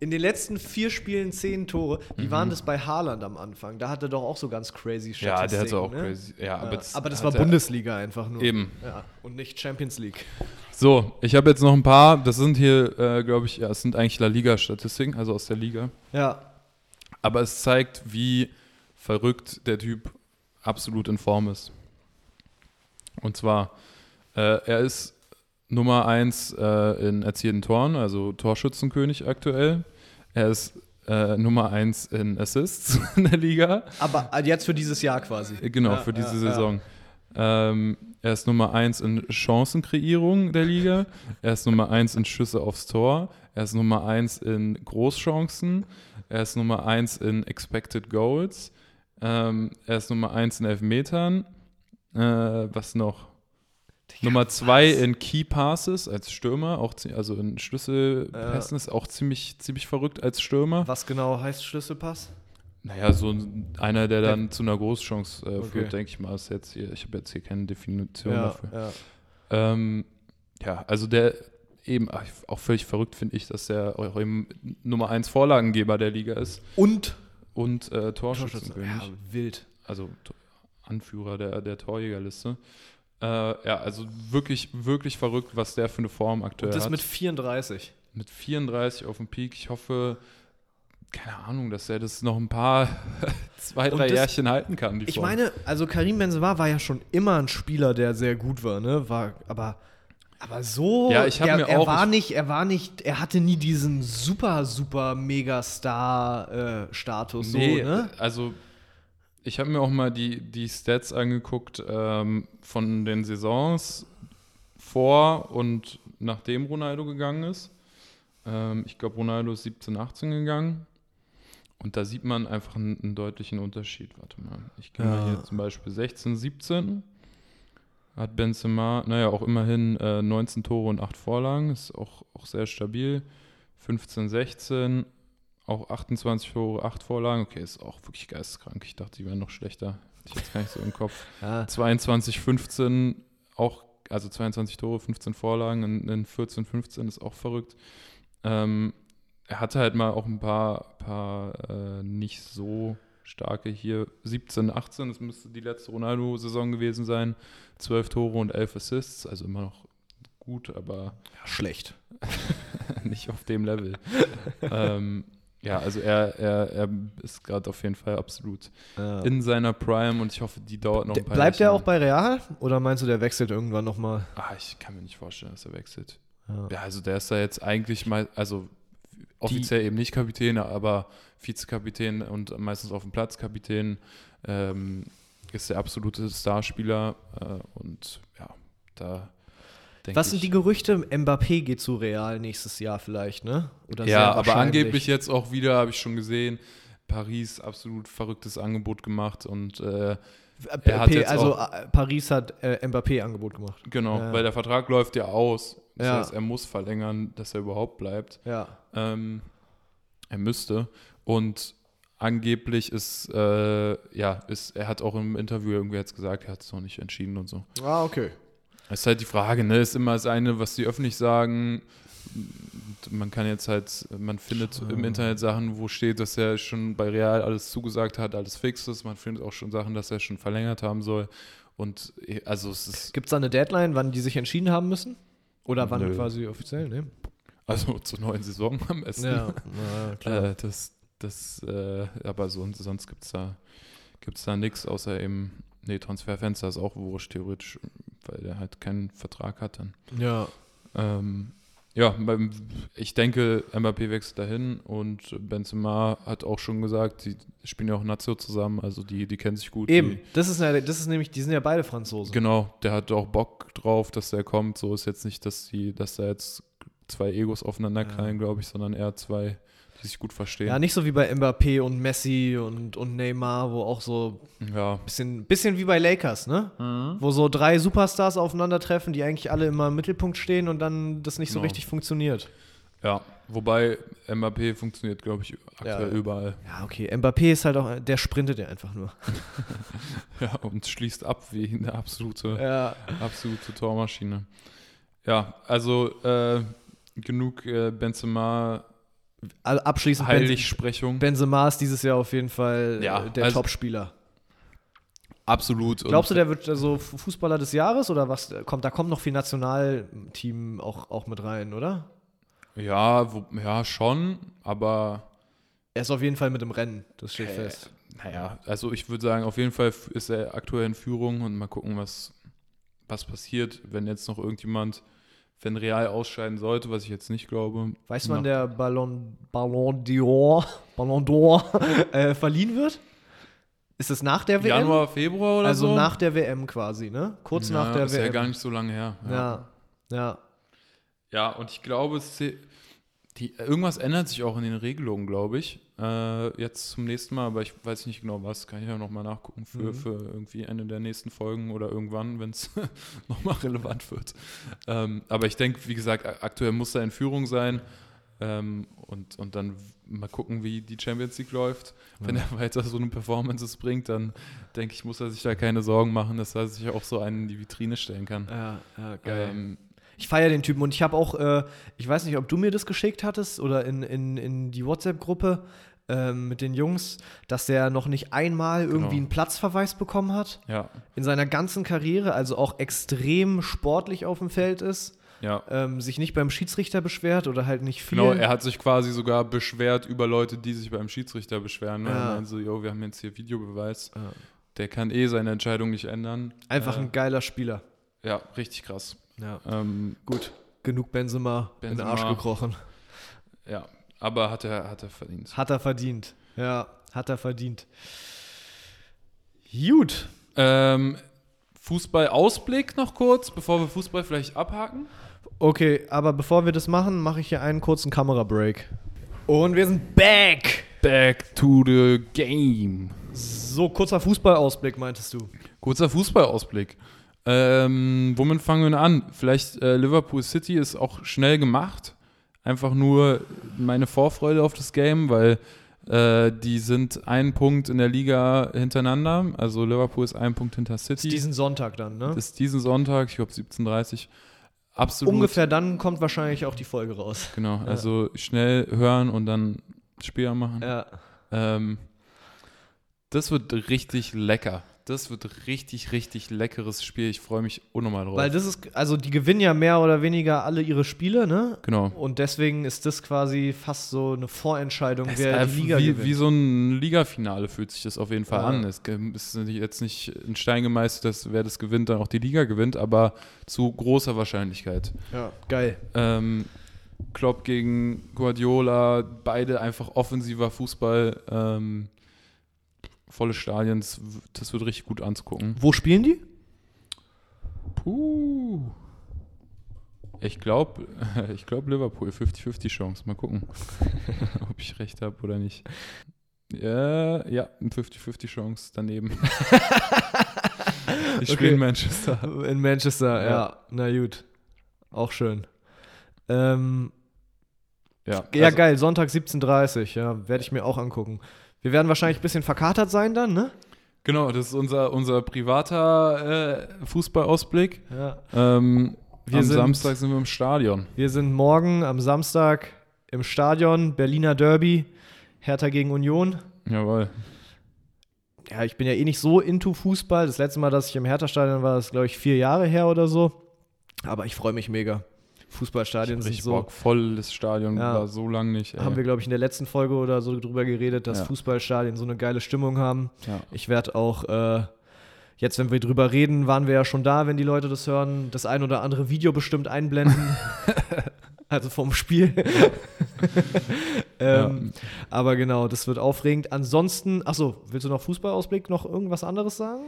In den letzten vier Spielen zehn Tore. Wie Mhm. waren das bei Haaland am Anfang? Da hat er doch auch so ganz crazy Ja, der hat Statistiken, auch ne? crazy. Ja, Ja, aber das, aber das war Bundesliga einfach nur. Eben. Ja, und nicht Champions League. So, ich habe jetzt noch ein paar, das sind hier, äh, glaube ich, ja, es sind eigentlich La Liga-Statistiken, also aus der Liga. Ja, Aber es zeigt, wie verrückt der Typ absolut in Form ist. Und zwar, äh, er ist Nummer 1 äh, in erzielten Toren, also Torschützenkönig aktuell. Er ist äh, Nummer 1 in Assists in der Liga. aber jetzt für dieses Jahr quasi. Äh, Genau, Ja, für diese ja, Saison. Ähm, er ist Nummer 1 in Chancenkreierung der Liga. Er ist Nummer 1 in Schüsse aufs Tor. Er ist Nummer 1 in Großchancen. Er ist Nummer 1 in Expected Goals. Ähm, er ist Nummer 1 in Elfmetern. Äh, was noch? Nummer 2 in Key Passes als Stürmer, auch also in Schlüsselpässen ist auch ziemlich, ziemlich verrückt als Stürmer. Was genau heißt Schlüsselpass? Naja, so ein- einer, der dann zu einer Großchance äh, Okay. führt, denke ich mal, ist jetzt hier, ich habe jetzt hier keine Definition Ja, dafür. ja. Ähm, ja, also der eben auch völlig verrückt finde ich, dass eben Nummer 1 Vorlagengeber der Liga ist Und und äh, Torschützen. Torschützenkönig. Ja, wild. Also Anführer der, der Torjägerliste. Äh, ja, also wirklich, wirklich verrückt, was der für eine Form aktuell Und das hat. mit 34. mit 34 auf dem Peak. Ich hoffe, keine Ahnung, dass er das noch ein paar, zwei, drei das- Jährchen halten kann. Ich Form. meine, also Karim Benzema war ja schon immer ein Spieler, der sehr gut war, ne? War, aber, aber so, Ja, ich hab er, mir er auch- war ich- nicht, er war nicht, er hatte nie diesen super, super Megastar-Status, nee, so, ne? also ich habe mir auch mal die, die Stats angeguckt ähm, von den Saisons vor und nachdem Ronaldo gegangen ist. Ähm, ich glaube, Ronaldo ist 17, 18 gegangen. Und da sieht man einfach einen, einen deutlichen Unterschied. Warte mal, ich gehe mal Ja. hier zum Beispiel 16, 17. Hat Benzema, naja, auch immerhin äh, 19 Tore und 8 Vorlagen, ist auch, auch sehr stabil. 15, 16, auch 28 Tore, 8 Vorlagen. Okay, ist auch wirklich geisteskrank. Ich dachte, die wären noch schlechter. Hatte ich jetzt gar nicht so im Kopf. Ja. 22, 15, auch, also 22 Tore, 15 Vorlagen in, in 14, 15 ist auch verrückt. Ähm, er hatte halt mal auch ein paar, paar äh, nicht so starke hier. 17, 18, das müsste die letzte Ronaldo-Saison gewesen sein. 12 Tore und 11 Assists, also immer noch gut, aber Ja, schlecht. nicht auf dem Level. ähm, ja, also er, er, er ist gerade auf jeden Fall absolut Ja. in seiner Prime und ich hoffe, die dauert noch ein paar Bleibt er auch bei Real? Oder meinst du, der wechselt irgendwann nochmal? Ah, ich kann mir nicht vorstellen, dass er wechselt. Ja. Ja, also der ist da jetzt eigentlich mal, also offiziell eben nicht Kapitän, aber Vizekapitän und meistens auf dem Platz Kapitän. Ähm, ist der absolute Starspieler äh, und ja, da denke Was sind die Gerüchte? Mbappé geht zu Real nächstes Jahr vielleicht, ne? Oder sehr ja, aber angeblich jetzt auch wieder, habe ich schon gesehen, Paris absolut verrücktes Angebot gemacht und äh, er hat P- jetzt also auch- äh, Paris hat äh, Mbappé Angebot gemacht. genau, Ja. weil der Vertrag läuft ja aus. Das Ja. heißt, er muss verlängern, dass er überhaupt bleibt. Ja. Ähm, er müsste. Und angeblich ist, äh, ja, ist, er hat auch im Interview irgendwie jetzt gesagt, er hat es noch nicht entschieden und so. Ah, okay. Es ist halt die Frage, ne? Ist immer das eine, was sie öffentlich sagen. Man kann jetzt halt, man findet im Internet Sachen, wo steht, dass er schon bei Real alles zugesagt hat, alles fix ist. Man findet auch schon Sachen, dass er schon verlängert haben soll. Und also es ist, Gibt es da eine Deadline, wann die sich entschieden haben müssen? Oder wann Nö. quasi offiziell, ne? also zur neuen Saison am besten. Ja, na, klar. Äh, das, das, äh, aber so, sonst gibt es da, gibt's da nichts, außer eben, nee, Transferfenster ist auch wurscht, theoretisch, weil der halt keinen Vertrag hat dann. ja. Ähm, ja, ich denke, Mbappé wechselt dahin und Benzema hat auch schon gesagt, die spielen ja auch Nazio zusammen, also die, die kennen sich gut. Eben, Die, das ist, ja, das ist nämlich, die sind ja beide Franzosen. genau, der hat auch Bock drauf, dass der kommt. So ist jetzt nicht, dass die, dass da jetzt zwei Egos aufeinander Ja. knallen, glaube ich, sondern eher zwei, die sich gut verstehen. Ja, nicht so wie bei Mbappé und Messi und, und Neymar, wo auch so ja. ein bisschen, bisschen wie bei Lakers, ne? Mhm. Wo so drei Superstars aufeinandertreffen, die eigentlich alle immer im Mittelpunkt stehen und dann das nicht so Genau. richtig funktioniert. Ja, wobei Mbappé funktioniert, glaube ich, aktuell Ja. überall. Ja, okay. Mbappé ist halt auch, der sprintet ja einfach nur. Ja, und schließt ab wie eine absolute, Ja. absolute Tormaschine. Ja, also äh, genug äh, Benzema abschließend, Heiligsprechung. Benzema ist dieses Jahr auf jeden Fall Ja, äh, der also- Topspieler. Absolut. Glaubst du, der wird so F- Fußballer des Jahres oder was? Kommt, da kommt noch viel Nationalteam auch, auch mit rein, oder? Ja, wo, ja, schon, aber Er ist auf jeden Fall mit im Rennen, das steht äh, fest. naja, also ich würde sagen, auf jeden Fall ist er aktuell in Führung und mal gucken, was, was passiert, wenn jetzt noch irgendjemand, wenn Real ausscheiden sollte, was ich jetzt nicht glaube. Weiß man, der Ballon, Ballon d'Or, Ballon d'Or äh, verliehen wird? Ist es nach der WM? Januar, Februar oder also so? nach der WM quasi, ne? Kurz ja, nach der ist WM. ja gar nicht so lange her. Ja, ja. Ja, und ich glaube, die, irgendwas ändert sich auch in den Regelungen, glaube ich. Äh, jetzt zum nächsten Mal, aber ich weiß nicht genau was. Kann ich ja nochmal nachgucken für, Mhm. für irgendwie eine der nächsten Folgen oder irgendwann, wenn es nochmal relevant wird. Ähm, aber ich denke, wie gesagt, aktuell muss er in Führung sein. Ähm, und, und dann mal gucken, wie die Champions League läuft. Wenn er weiter so eine Performances bringt, dann denke ich, muss er sich da keine Sorgen machen, dass er sich auch so einen in die Vitrine stellen kann. Ja, ja, Ähm, Ich feiere den Typen und ich habe auch, äh, ich weiß nicht, ob du mir das geschickt hattest oder in, in, in die WhatsApp-Gruppe. Ähm, mit den Jungs, dass der noch nicht einmal irgendwie Genau. einen Platzverweis bekommen hat. Ja, In seiner ganzen Karriere, also auch extrem sportlich auf dem Feld ist, ja. ähm, sich nicht beim Schiedsrichter beschwert oder halt nicht viel. Genau, er hat sich quasi sogar beschwert über Leute, die sich beim Schiedsrichter beschweren. Ne? Ja. Er so, yo, wir haben jetzt hier Videobeweis. Ja. Der kann eh seine Entscheidung nicht ändern. Einfach äh, ein geiler Spieler. Ja, richtig krass. Ja. Ähm, Gut, genug Benzema, in den Benzema. Arsch gekrochen. ja, aber hat er, hat er verdient. Hat er verdient. Ja, hat er verdient. Gut. Ähm, Fußball-Ausblick noch kurz, bevor wir Fußball vielleicht abhaken. Okay, aber bevor wir das machen, mache ich hier einen kurzen Kamerabreak. Und wir sind back. Back to the game. So, kurzer Fußballausblick, meintest du? Kurzer Fußballausblick. Ähm, womit fangen wir denn an? Vielleicht äh, Liverpool City ist auch schnell gemacht. Einfach nur meine Vorfreude auf das Game, weil äh, die sind einen Punkt in der Liga hintereinander. Also Liverpool ist ein Punkt hinter City. Diesen Sonntag dann, ne? ist diesen Sonntag, ich glaube 17.30 Uhr. Absolut. Ungefähr dann kommt wahrscheinlich auch die Folge raus. Genau, also schnell hören und dann Spiel machen. Ja. Ähm, das wird richtig lecker. Das wird richtig, richtig leckeres Spiel. Ich freue mich unnormal drauf. Weil das ist, also die gewinnen ja mehr oder weniger alle ihre Spiele, ne? genau. Und deswegen ist das quasi fast so eine Vorentscheidung, ist wer die Liga wie, gewinnt. wie so ein Ligafinale fühlt sich das auf jeden Fall Ja. an. Es ist jetzt nicht in Stein gemeißelt, dass wer das gewinnt, dann auch die Liga gewinnt, aber zu großer Wahrscheinlichkeit. ja, geil. Ähm, Klopp gegen Guardiola, beide einfach offensiver Fußball, ähm, volle Stadien, das wird richtig gut anzugucken. Wo spielen die? Puh. Ich glaube, ich glaub Liverpool, 50-50 Chance. Mal gucken, ob ich recht habe oder nicht. Ja, ja, ein 50-50 Chance daneben. ich spiele Okay. in Manchester. In Manchester, ja. Ja. Na gut. Auch schön. Ähm, Ja, ja, also- geil. Sonntag 17.30 ja. Werde ich mir auch angucken. Wir werden wahrscheinlich ein bisschen verkatert sein dann, ne? Genau, das ist unser, unser privater äh, Fußballausblick. Ja. Ähm, Wir am sind- Samstag sind wir im Stadion. Wir sind morgen am Samstag im Stadion, Berliner Derby, Hertha gegen Union. Jawohl. Ja, ich bin ja eh nicht so into Fußball. Das letzte Mal, dass ich im Hertha-Stadion war, ist, glaube ich, vier Jahre her oder so. Aber ich freue mich mega. Fußballstadien sind so. Bock. Volles Stadion Ja. war so lang nicht. ey. Haben wir, glaube ich, in der letzten Folge oder so drüber geredet, dass Ja. Fußballstadien so eine geile Stimmung haben. ja. Ich werde auch, äh, jetzt, wenn wir drüber reden, waren wir ja schon da, wenn die Leute das hören, das ein oder andere Video bestimmt einblenden. also vom Spiel. ähm, Aber genau, das wird aufregend. Ansonsten, achso, willst du noch Fußballausblick, noch irgendwas anderes sagen?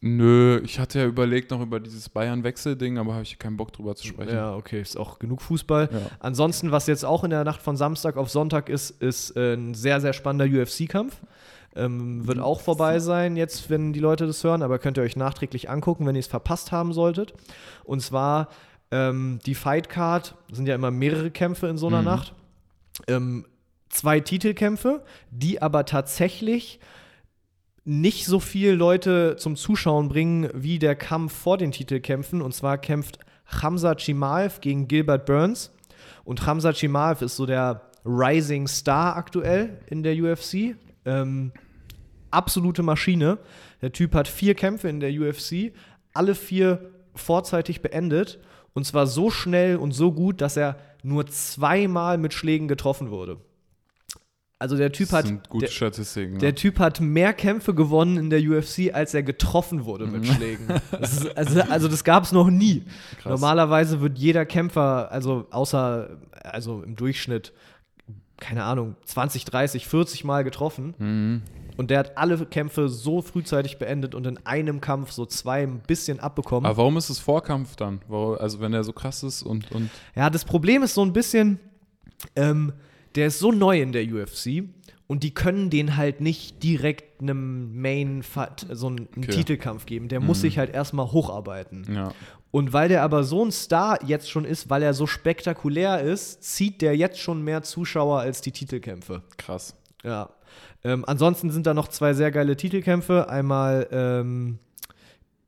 Nö, ich hatte ja überlegt noch über dieses Bayern-Wechsel-Ding, aber habe ich keinen Bock drüber zu sprechen. Ja, okay, ist auch genug Fußball. Ja. Ansonsten, was jetzt auch in der Nacht von Samstag auf Sonntag ist, ist äh, ein sehr, sehr spannender UFC-Kampf. Ähm, wird auch vorbei sein, jetzt, wenn die Leute das hören, aber könnt ihr euch nachträglich angucken, wenn ihr es verpasst haben solltet. Und zwar ähm, die Fight Card, sind ja immer mehrere Kämpfe in so einer Mhm. Nacht. Ähm, zwei Titelkämpfe, die aber tatsächlich nicht so viel Leute zum Zuschauen bringen wie der Kampf vor den Titelkämpfen. Und zwar kämpft Hamza Chimaev gegen Gilbert Burns. Und Hamza Chimaev ist so der Rising Star aktuell in der UFC. Ähm, absolute Maschine. Der Typ hat vier Kämpfe in der UFC, alle vier vorzeitig beendet. Und zwar so schnell und so gut, dass er nur zweimal mit Schlägen getroffen wurde. Also der Typ hat. der, Statistiken. der. Typ hat mehr Kämpfe gewonnen in der UFC, als er getroffen wurde mit Schlägen. Das ist, also, also das gab es noch nie. Krass. Normalerweise wird jeder Kämpfer, also außer, also im Durchschnitt, keine Ahnung, 20, 30, 40 Mal getroffen. Mhm. Und der hat alle Kämpfe so frühzeitig beendet und in einem Kampf so zwei ein bisschen abbekommen. Aber warum ist es Vorkampf dann? Also wenn er so krass ist und, und Ja, das Problem ist so ein bisschen, ähm, der ist so neu in der UFC und die können den halt nicht direkt einem Main so einen Okay. Titelkampf geben. Der muss sich halt erstmal hocharbeiten. ja. Und weil der aber so ein Star jetzt schon ist, weil er so spektakulär ist, zieht der jetzt schon mehr Zuschauer als die Titelkämpfe. Krass. Ja. Ähm, ansonsten sind da noch zwei sehr geile Titelkämpfe. Einmal ähm,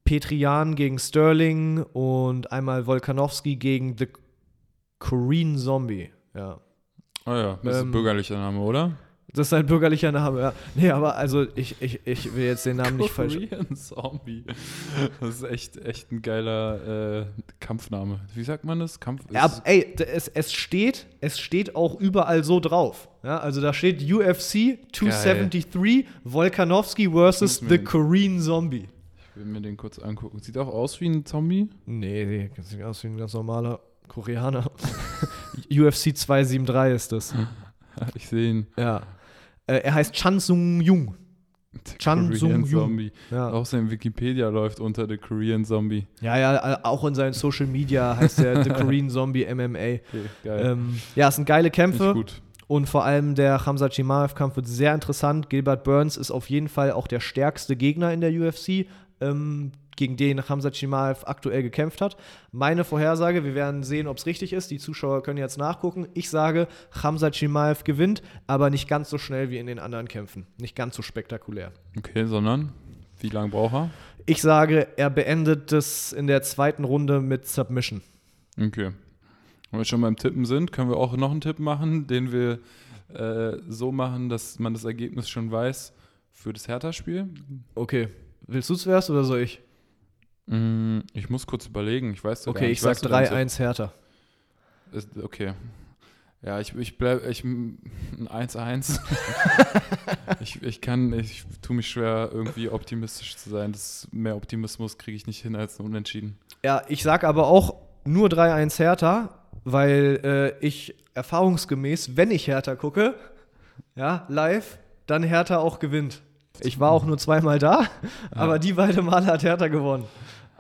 Petrian gegen Sterling und einmal Volkanovski gegen The Korean Zombie. Ja. Oh ja, das ist Ähm, ein bürgerlicher Name, oder? Das ist sein bürgerlicher Name, ja. Nee, aber also ich, ich, ich will jetzt den Namen nicht falsch. Korean Zombie. Das ist echt, echt ein geiler äh, Kampfname. Wie sagt man das? Kampf Ja, ist- ey, d- es, es, steht, es steht auch überall so drauf. Ja, also da steht UFC 273 Volkanovski versus Muss mir The Korean Zombie. Ich will mir den kurz angucken. Sieht auch aus wie ein Zombie. Nee, nee, das sieht aus wie ein ganz normaler Koreaner. UFC 273 ist das. Ich sehe ihn. Ja. Äh, er heißt Chan Sung Jung. Chan Korean Sung Jung. Zombie. Ja. Auch sein Wikipedia läuft unter The Korean Zombie. ja, ja, äh, auch in seinen Social Media heißt er The Korean Zombie MMA. Okay. Ähm, ja, es sind geile Kämpfe. Und vor allem der Hamza Chimaev-Kampf wird sehr interessant. Gilbert Burns ist auf jeden Fall auch der stärkste Gegner in der UFC, ähm, gegen den Hamza Chimaev aktuell gekämpft hat. Meine Vorhersage, wir werden sehen, ob es richtig ist. Die Zuschauer können jetzt nachgucken. Ich sage, Hamza Chimaev gewinnt, aber nicht ganz so schnell wie in den anderen Kämpfen. Nicht ganz so spektakulär. Okay, sondern wie lange braucht er? Ich sage, er beendet das in der zweiten Runde mit Submission. Okay. Wenn wir schon beim Tippen sind, können wir auch noch einen Tipp machen, den wir äh, so machen, dass man das Ergebnis schon weiß für das Hertha-Spiel. Okay. Willst du zuerst oder soll ich? Mm, Ich muss kurz überlegen. Ich weiß Okay, nicht. ich sag Weißt du deinen 3-1 Hertha. Ist- Okay. Ja, ich, ich bleib, ich, ein 1-1. ich, ich kann, ich tue mich schwer, irgendwie optimistisch zu sein. Das mehr Optimismus kriege ich nicht hin als ein Unentschieden. Ja, ich sag aber auch nur 3-1 Hertha, weil äh, ich erfahrungsgemäß, wenn ich Hertha gucke, ja, live, dann Hertha auch gewinnt. Ich war auch nur zweimal da, aber die beiden Male hat Hertha gewonnen.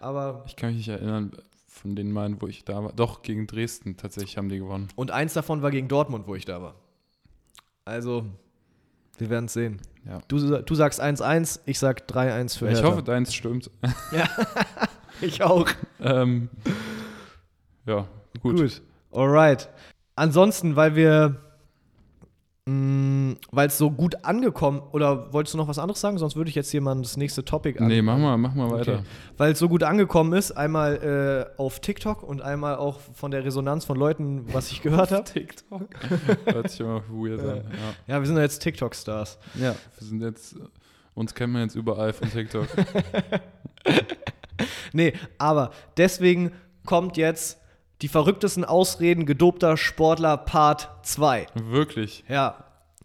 Aber Ich kann mich nicht erinnern, von den Malen, wo ich da war. Doch, gegen Dresden tatsächlich haben die gewonnen. und eins davon war gegen Dortmund, wo ich da war. Also, wir werden es sehen. Ja. Du, du sagst 1-1, ich sag 3-1 für ich Hertha. hoffe, deins stimmt. ich auch. ähm, ja, gut. Gut. Alright. Ansonsten, weil wir, weil es so gut angekommen, oder wolltest du noch was anderes sagen? Sonst würde ich jetzt hier mal das nächste Topic an. Nee, mach mal, mach mal weiter. Okay. Weil es so gut angekommen ist, einmal äh, auf TikTok und einmal auch von der Resonanz von Leuten, was ich gehört habe. TikTok. Hört sich immer weird an. Ja, wir sind ja jetzt TikTok-Stars. Ja. ja, wir sind jetzt, uns kennt man jetzt überall von TikTok. Nee, aber deswegen kommt jetzt die verrücktesten Ausreden gedopter Sportler Part 2. Wirklich, Ja,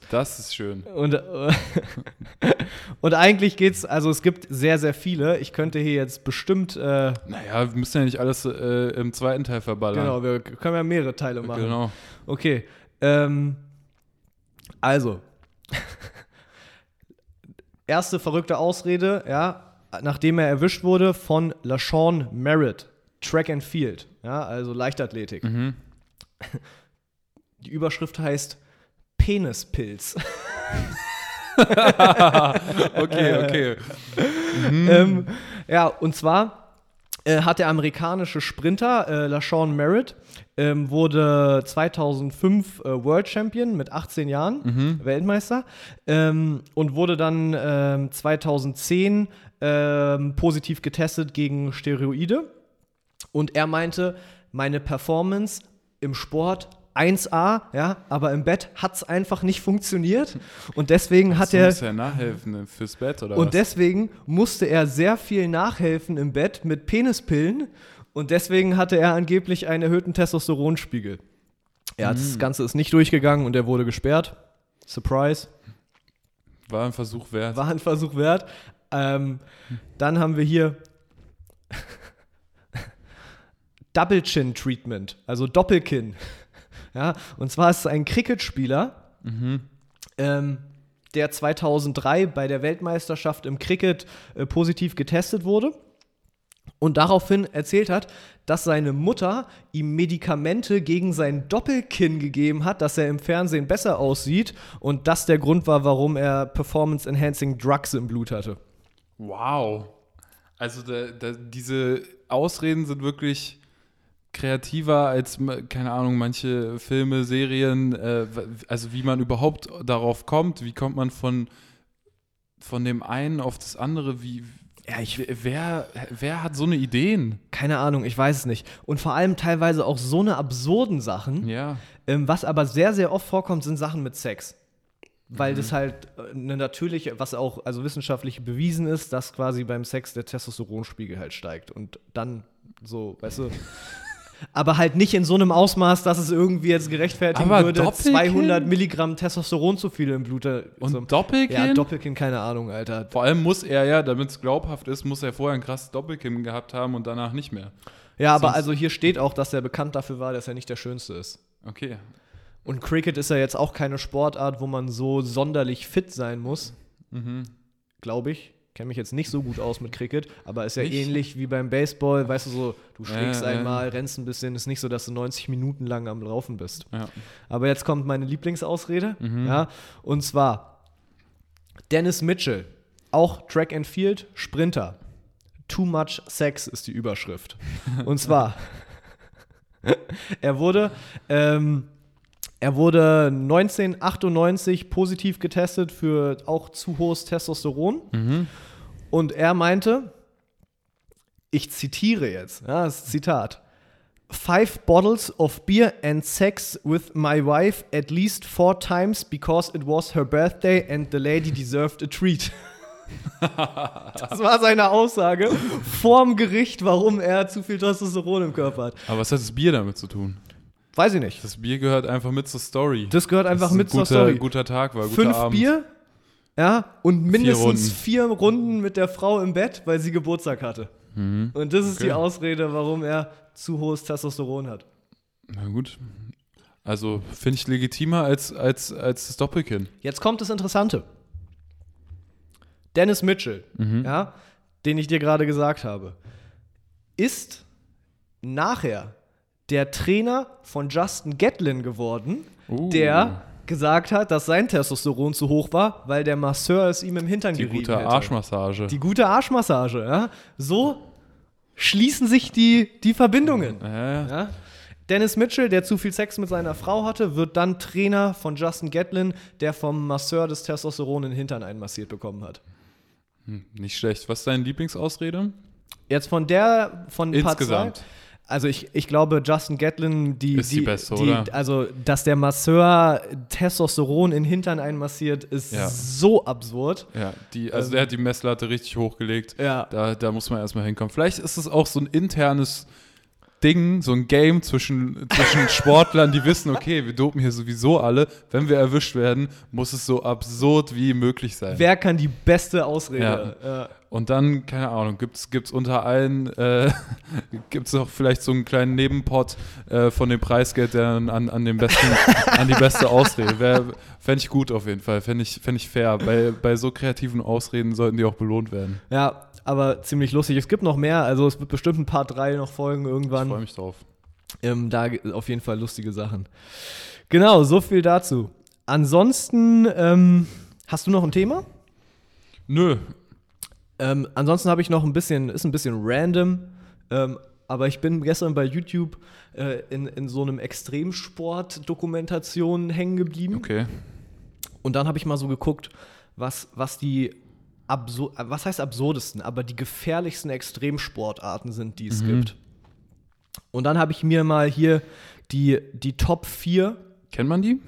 das ist schön. Und, und eigentlich geht's, also es gibt sehr, sehr viele. Ich könnte hier jetzt bestimmt, äh, Naja, wir müssen ja nicht alles äh, im zweiten Teil verballern. genau, wir können ja mehrere Teile machen. Genau. Okay. Ähm, also. Erste verrückte Ausrede, ja, nachdem er erwischt wurde von LaShawn Merritt, Track and Field, ja, also Leichtathletik. Mhm. Die Überschrift heißt Penispilz. Okay, okay. ähm, ja, und zwar äh, hat der amerikanische Sprinter äh, LaShawn Merritt ähm, wurde 2005 äh, World Champion mit 18 Jahren, Weltmeister, ähm, und wurde dann ähm, 2010 ähm, positiv getestet gegen Steroide. Und er meinte, meine Performance im Sport 1A, ja, aber im Bett hat es einfach nicht funktioniert. Und deswegen hat er. ja nachhelfen fürs Bett oder Und was? deswegen musste er sehr viel nachhelfen im Bett mit Penispillen und deswegen hatte er angeblich einen erhöhten Testosteronspiegel. Ja, Mhm. das Ganze ist nicht durchgegangen und er wurde gesperrt. Surprise. War ein Versuch wert. War ein Versuch wert. Ähm, dann haben wir hier Double Chin Treatment, also Doppelkinn. Ja, und zwar ist es ein Cricket-Spieler, Mhm. ähm, der 2003 bei der Weltmeisterschaft im Cricket äh, positiv getestet wurde und daraufhin erzählt hat, dass seine Mutter ihm Medikamente gegen sein Doppelkinn gegeben hat, dass er im Fernsehen besser aussieht und das der Grund war, warum er Performance-Enhancing Drugs im Blut hatte. Wow. Also da, da, diese Ausreden sind wirklich kreativer als, keine Ahnung, manche Filme, Serien, äh, also wie man überhaupt darauf kommt, wie kommt man von, von dem einen auf das andere, wie, Ja, ich wer- wer, hat so eine Ideen? keine Ahnung, ich weiß es nicht. Und vor allem teilweise auch so eine absurden Sachen. Ja. Ähm, was aber sehr, sehr oft vorkommt, sind Sachen mit Sex. weil das halt äh, eine natürliche, was auch also wissenschaftlich bewiesen ist, dass quasi beim Sex der Testosteronspiegel halt steigt und dann so, weißt du. Aber halt nicht in so einem Ausmaß, dass es irgendwie jetzt gerechtfertigen Aber würde, Doppelkind? 200 Milligramm Testosteron zu viel im Blut. äh, Und so. Doppelkinn? Ja, Doppelkind, keine Ahnung, Alter. Vor allem muss er ja, damit es glaubhaft ist, muss er vorher ein krasses Doppelkinn gehabt haben und danach nicht mehr. Ja, aber Sonst- also hier steht auch, dass er bekannt dafür war, dass er nicht der Schönste ist. Okay. Und Cricket ist ja jetzt auch keine Sportart, wo man so sonderlich fit sein muss, Mhm. glaube ich. Kenne mich jetzt nicht so gut aus mit Cricket, aber ist ja Nicht? ähnlich wie beim Baseball, weißt du so, du schlägst ja. einmal, rennst ein bisschen, ist nicht so, dass du 90 Minuten lang am Laufen bist. Ja. Aber jetzt kommt meine Lieblingsausrede, Mhm. ja, und zwar Dennis Mitchell, auch Track and Field, Sprinter. Too much sex ist die Überschrift. Und zwar, er wurde, ähm, er wurde 1998 positiv getestet für auch zu hohes Testosteron. Mhm. Und er meinte, ich zitiere jetzt, ja, das Zitat. Five bottles of beer and sex with my wife at least four times because it was her birthday and the lady deserved a treat. das war seine Aussage vorm Gericht, warum er zu viel Testosteron im Körper hat. Aber was hat das Bier damit zu tun? Weiß ich nicht. Das Bier gehört einfach mit zur Story. Das gehört einfach Dass es mit ein zur guter, Story. guter Tag war, guter Fünf Abend. Bier, ja, und mindestens Runden. vier Runden mit der Frau im Bett, weil sie Geburtstag hatte. Mhm. Und das ist Okay. die Ausrede, warum er zu hohes Testosteron hat. Na gut. Also finde ich legitimer als, als, als das Doppelkinn. Jetzt kommt das Interessante. Dennis Mitchell, Mhm. ja, den ich dir gerade gesagt habe, ist nachher der Trainer von Justin Gatlin geworden, Uh. der gesagt hat, dass sein Testosteron zu hoch war, weil der Masseur es ihm im Hintern Die gerieben gute hätte. Arschmassage. Die gute Arschmassage, ja. So schließen sich die, die Verbindungen. ja, Ja? Dennis Mitchell, der zu viel Sex mit seiner Frau hatte, wird dann Trainer von Justin Gatlin, der vom Masseur des Testosteron in den Hintern einmassiert bekommen hat. hm, nicht schlecht. Was ist deine Lieblingsausrede? Jetzt von der, von Part Insgesamt. zwei- Also ich, ich glaube, Justin Gatlin, die, Ist die beste, die, oder? Also, dass der Masseur Testosteron in Hintern einmassiert, ist Ja. so absurd. Ja, die, also Ähm. der hat die Messlatte richtig hochgelegt. Ja. Da, da muss man erstmal hinkommen. Vielleicht ist es auch so ein internes Ding, so ein Game zwischen, zwischen Sportlern, die wissen, okay, wir dopen hier sowieso alle. Wenn wir erwischt werden, muss es so absurd wie möglich sein. Wer kann die beste Ausrede? Ja. Und dann, keine Ahnung, gibt es unter allen, äh, gibt es noch vielleicht so einen kleinen Nebenpot äh, von dem Preisgeld, der dann an, an, den besten, an die beste Ausrede. Fände ich gut auf jeden Fall, fände ich, fänd ich fair. Bei, bei so kreativen Ausreden sollten die auch belohnt werden. ja, aber ziemlich lustig. Es gibt noch mehr, also es wird bestimmt ein paar drei noch folgen Ich irgendwann. freue mich drauf. Ähm, da auf jeden Fall lustige Sachen. Genau, so viel dazu. Ansonsten, ähm, hast du noch ein Thema? Nö, Ähm, ansonsten habe ich noch ein bisschen, ist ein bisschen random, ähm, aber ich bin gestern bei YouTube äh, in, in so einem Extremsport-Dokumentation hängen geblieben. okay. Und dann habe ich mal so geguckt, was, was die absur was heißt absurdesten, aber die gefährlichsten Extremsportarten sind, die es Mhm. gibt. Und dann habe ich mir mal hier die, die Top 4 Kennt man die?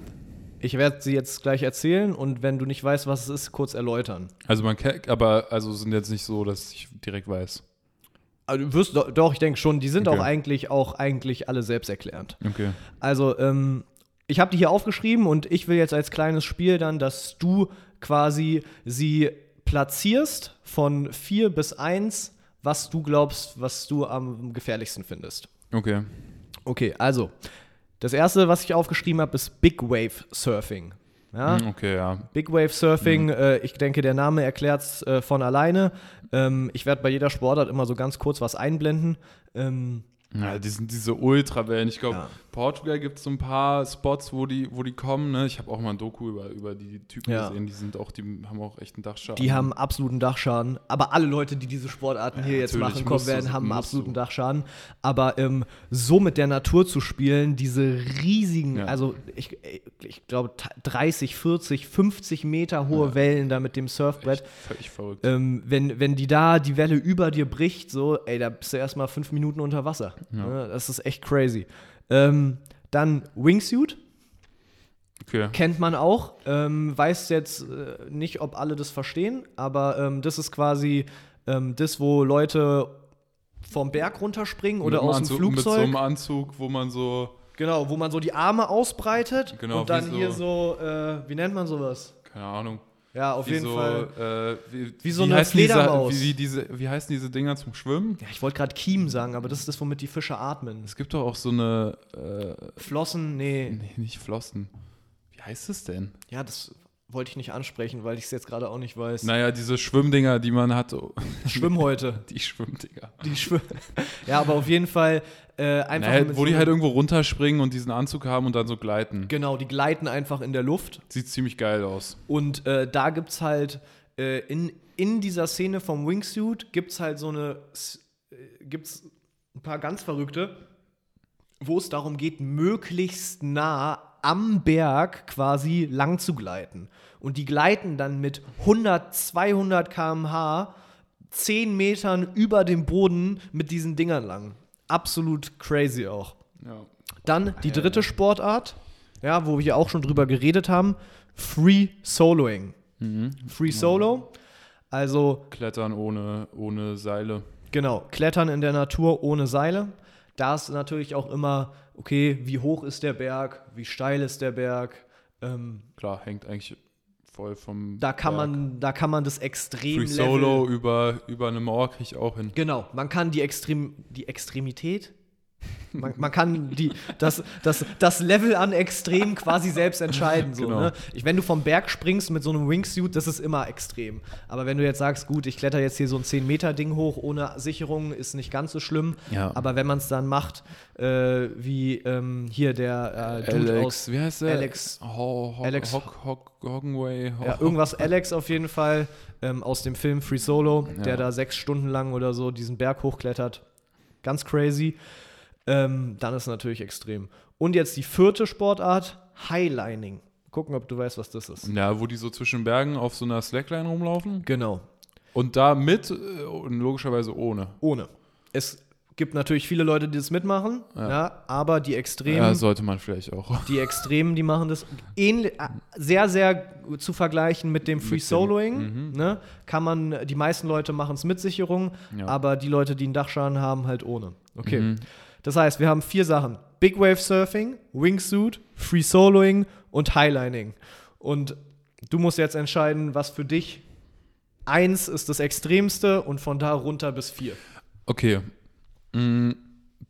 Ich werde sie jetzt gleich erzählen und wenn du nicht weißt, was es ist, kurz erläutern. Also man kennt, aber also sind jetzt nicht so, dass ich direkt weiß. Also du wirst doch, doch ich denke schon, die sind Okay. auch eigentlich auch eigentlich alle selbsterklärend. Okay. Also ähm, ich habe die hier aufgeschrieben und ich will jetzt als kleines Spiel dann, dass du quasi sie platzierst von 4 bis 1, was du glaubst, was du am gefährlichsten findest. Okay. Okay, also das erste, was ich aufgeschrieben habe, ist Big Wave Surfing. Ja? Hm, Okay, ja. Big Wave Surfing, äh, ich denke, der Name erklärt es äh, von alleine. Ähm, ich werde bei jeder Sportart immer so ganz kurz was einblenden. Ähm, Ja, die sind diese Ultrawellen. Ich glaube, Ja. Portugal gibt es so ein paar Spots, wo die, wo die kommen. Ne? Ich habe auch mal ein Doku über, über die Typen Ja. gesehen. Die sind auch, die haben auch echt einen Dachschaden. die haben absoluten Dachschaden. Aber alle Leute, die diese Sportarten hier jetzt machen, kommen musst du- werden, haben einen absoluten du. Dachschaden. Aber ähm, so mit der Natur zu spielen, diese riesigen, Ja. also ich, ich glaube 30, 40, 50 Meter hohe Ja. Wellen da mit dem Surfbrett. echt völlig verrückt. Ähm, wenn, wenn die da die Welle über dir bricht, so, ey, da bist du erstmal fünf Minuten unter Wasser. Ja. Ne, Das ist echt crazy. Ähm, dann Wingsuit. Okay. Kennt man auch. Ähm, weiß jetzt äh, nicht, ob alle das verstehen, aber ähm, das ist quasi ähm, das, wo Leute vom Berg runterspringen oder aus dem Anzug, Flugzeug. Mit so einem Anzug, wo man so, genau, wo man so die Arme ausbreitet Genau, und dann so- hier so, äh, wie nennt man sowas? keine Ahnung. Ja, auf wie jeden so, Fall. Äh, wie, Wie so wie eine diese- Fledermaus. Wie, wie, diese, wie heißen diese Dinger zum Schwimmen? Ja, ich wollte gerade Kiem sagen, aber das ist das, womit die Fische atmen. Es gibt doch auch so eine, äh, Flossen, nee. nee, nicht Flossen. Wie heißt es denn? Ja, das wollte ich nicht ansprechen, weil ich es jetzt gerade auch nicht weiß. Naja, diese Schwimmdinger, die man hat. Schwimmhäute. Die Schwimmdinger. Die schwimmen. ja, aber auf jeden Fall äh, einfach. Naja, wo die halt irgendwo runterspringen und diesen Anzug haben und dann so gleiten. Genau, die gleiten einfach in der Luft. Sieht ziemlich geil aus. Und äh, da gibt es halt äh, in, in dieser Szene vom Wingsuit gibt es halt so eine, äh, gibt's ein paar ganz Verrückte, wo es darum geht, möglichst nah am Berg quasi lang zu gleiten. Und die gleiten dann mit 100, 200 km/h 10 Metern über dem Boden mit diesen Dingern lang. Absolut crazy auch. Ja. Dann die dritte Sportart, ja, wo wir auch schon drüber geredet haben, Free Soloing. Free Solo, also Klettern ohne, ohne Seile. genau, Klettern in der Natur ohne Seile. Da ist natürlich auch immer, okay, wie hoch ist der Berg, wie steil ist der Berg. Ähm, Klar, hängt eigentlich voll vom. da, kann Berg. man, da kann man das extrem Free Solo über, über eine Mauer kriege ich auch hin. Genau, man kann die, Extrem die Extremität, man, man kann die, das, das, das Level an Extrem quasi selbst entscheiden. So, Genau. ne? ich, wenn du vom Berg springst mit so einem Wingsuit, das ist immer extrem. Aber wenn du jetzt sagst, gut, ich kletter jetzt hier so ein 10-Meter-Ding hoch ohne Sicherung, ist nicht ganz so schlimm. Ja. Aber wenn man es dann macht, äh, wie ähm, hier der äh, Dude Alex, aus wie heißt der? Alex- Ho, Ho, Alex- Hock, Hock, Hoggenway. Ho, Ja, irgendwas Alex auf jeden Fall ähm, aus dem Film Free Solo, der Ja. da sechs Stunden lang oder so diesen Berg hochklettert. Ganz crazy. Ähm, dann ist natürlich extrem. Und jetzt die vierte Sportart, Highlining. Gucken, ob du weißt, was das ist. Ja, wo die so zwischen Bergen auf so einer Slackline rumlaufen. Genau. Und da mit äh, und logischerweise ohne. Ohne. Es gibt natürlich viele Leute, die das mitmachen, ja. Ja. aber die Extremen, Ja, sollte man vielleicht auch. die Extremen, die machen das ähnlich, äh, sehr, sehr zu vergleichen mit dem Free Mit dem- Soloing. mhm. Ne? Kann man, die meisten Leute machen es mit Sicherung, Ja. aber die Leute, die einen Dachschaden haben, halt ohne. Okay. Mhm. Das heißt, wir haben vier Sachen: Big Wave Surfing, Wingsuit, Free Soloing und Highlining. Und du musst jetzt entscheiden, was für dich eins ist das Extremste und von da runter bis vier. Okay. Mm,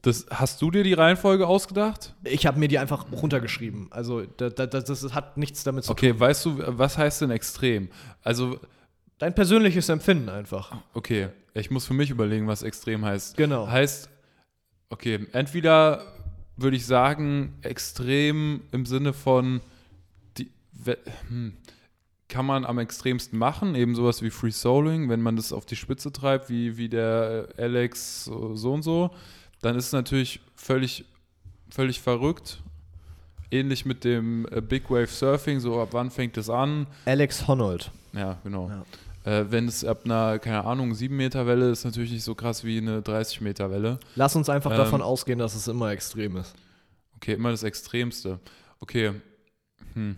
Das, hast du dir die Reihenfolge ausgedacht? Ich habe mir die einfach runtergeschrieben. Also da, da, das, das hat nichts damit zu tun. Okay, weißt du, was heißt denn extrem? Also, Dein persönliches Empfinden einfach. okay, ich muss für mich überlegen, was extrem heißt. Genau. Heißt, okay, entweder würde ich sagen, extrem im Sinne von, die, hm, kann man am extremsten machen, eben sowas wie Free Soloing, wenn man das auf die Spitze treibt, wie, wie der Alex so so und so, dann ist es natürlich völlig, völlig verrückt. Ähnlich mit dem äh, Big Wave Surfing, so ab wann fängt es an? Alex Honnold. Ja, genau. Ja. Äh, wenn es ab einer, keine Ahnung, 7 Meter Welle ist natürlich nicht so krass wie eine 30 Meter Welle. Lass uns einfach Ähm. davon ausgehen, dass es immer extrem ist. Okay, immer das Extremste. Okay. Hm.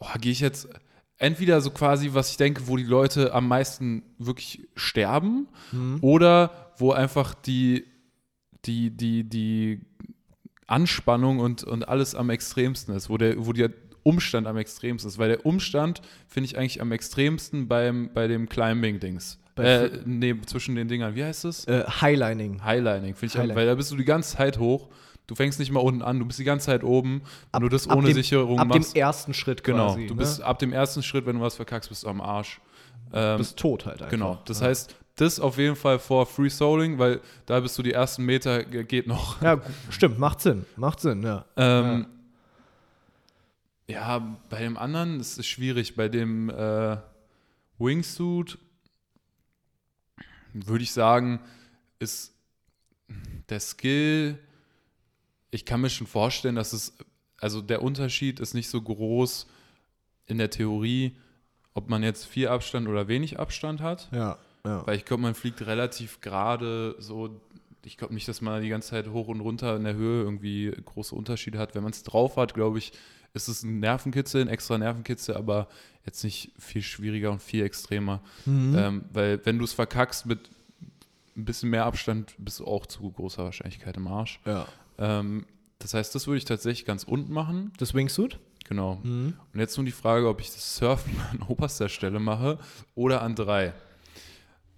Oh, Gehe ich jetzt entweder so quasi, was ich denke, wo die Leute am meisten wirklich sterben, Mhm. oder wo einfach die, die, die, die Anspannung und, und alles am extremsten ist, wo der, wo der Umstand am extremsten ist. Weil der Umstand finde ich eigentlich am extremsten beim, bei dem Climbing-Dings. Äh, nee, zwischen den Dingern. Wie heißt es? Äh, Highlining. Highlining, finde ich, Highlining. weil da bist du die ganze Zeit hoch. Du fängst nicht mal unten an, du bist die ganze Zeit oben. Wenn du das ab ohne dem, Sicherung ab machst. dem ersten Schritt genau, quasi. du ne? bist ab dem ersten Schritt, wenn du was verkackst, bist du am Arsch. Ähm, bist tot halt einfach. genau, das ja. heißt, das auf jeden Fall vor Free Soling, weil da bist du die ersten Meter, ge- geht noch. Ja, stimmt, macht Sinn. Macht Sinn, ja. Ähm, ja. Bei dem anderen ist es schwierig. Bei dem äh, Wingsuit würde ich sagen, ist der Skill, ich kann mir schon vorstellen, dass es, also der Unterschied ist nicht so groß in der Theorie, ob man jetzt viel Abstand oder wenig Abstand hat. Ja, ja. Weil ich glaube, man fliegt relativ gerade so ich glaube nicht, dass man die ganze Zeit hoch und runter in der Höhe irgendwie große Unterschiede hat. Wenn man es drauf hat, glaube ich, ist es ein Nervenkitzel, ein extra Nervenkitzel, aber jetzt nicht viel schwieriger und viel extremer. Mhm. Ähm, weil wenn du es verkackst mit ein bisschen mehr Abstand, bist du auch zu großer Wahrscheinlichkeit im Arsch. Ja. Ähm, das heißt, das würde ich tatsächlich ganz unten machen. Das Wingsuit? Genau. Mhm. Und jetzt nur die Frage, ob ich das Surfen an oberster Stelle mache oder an drei.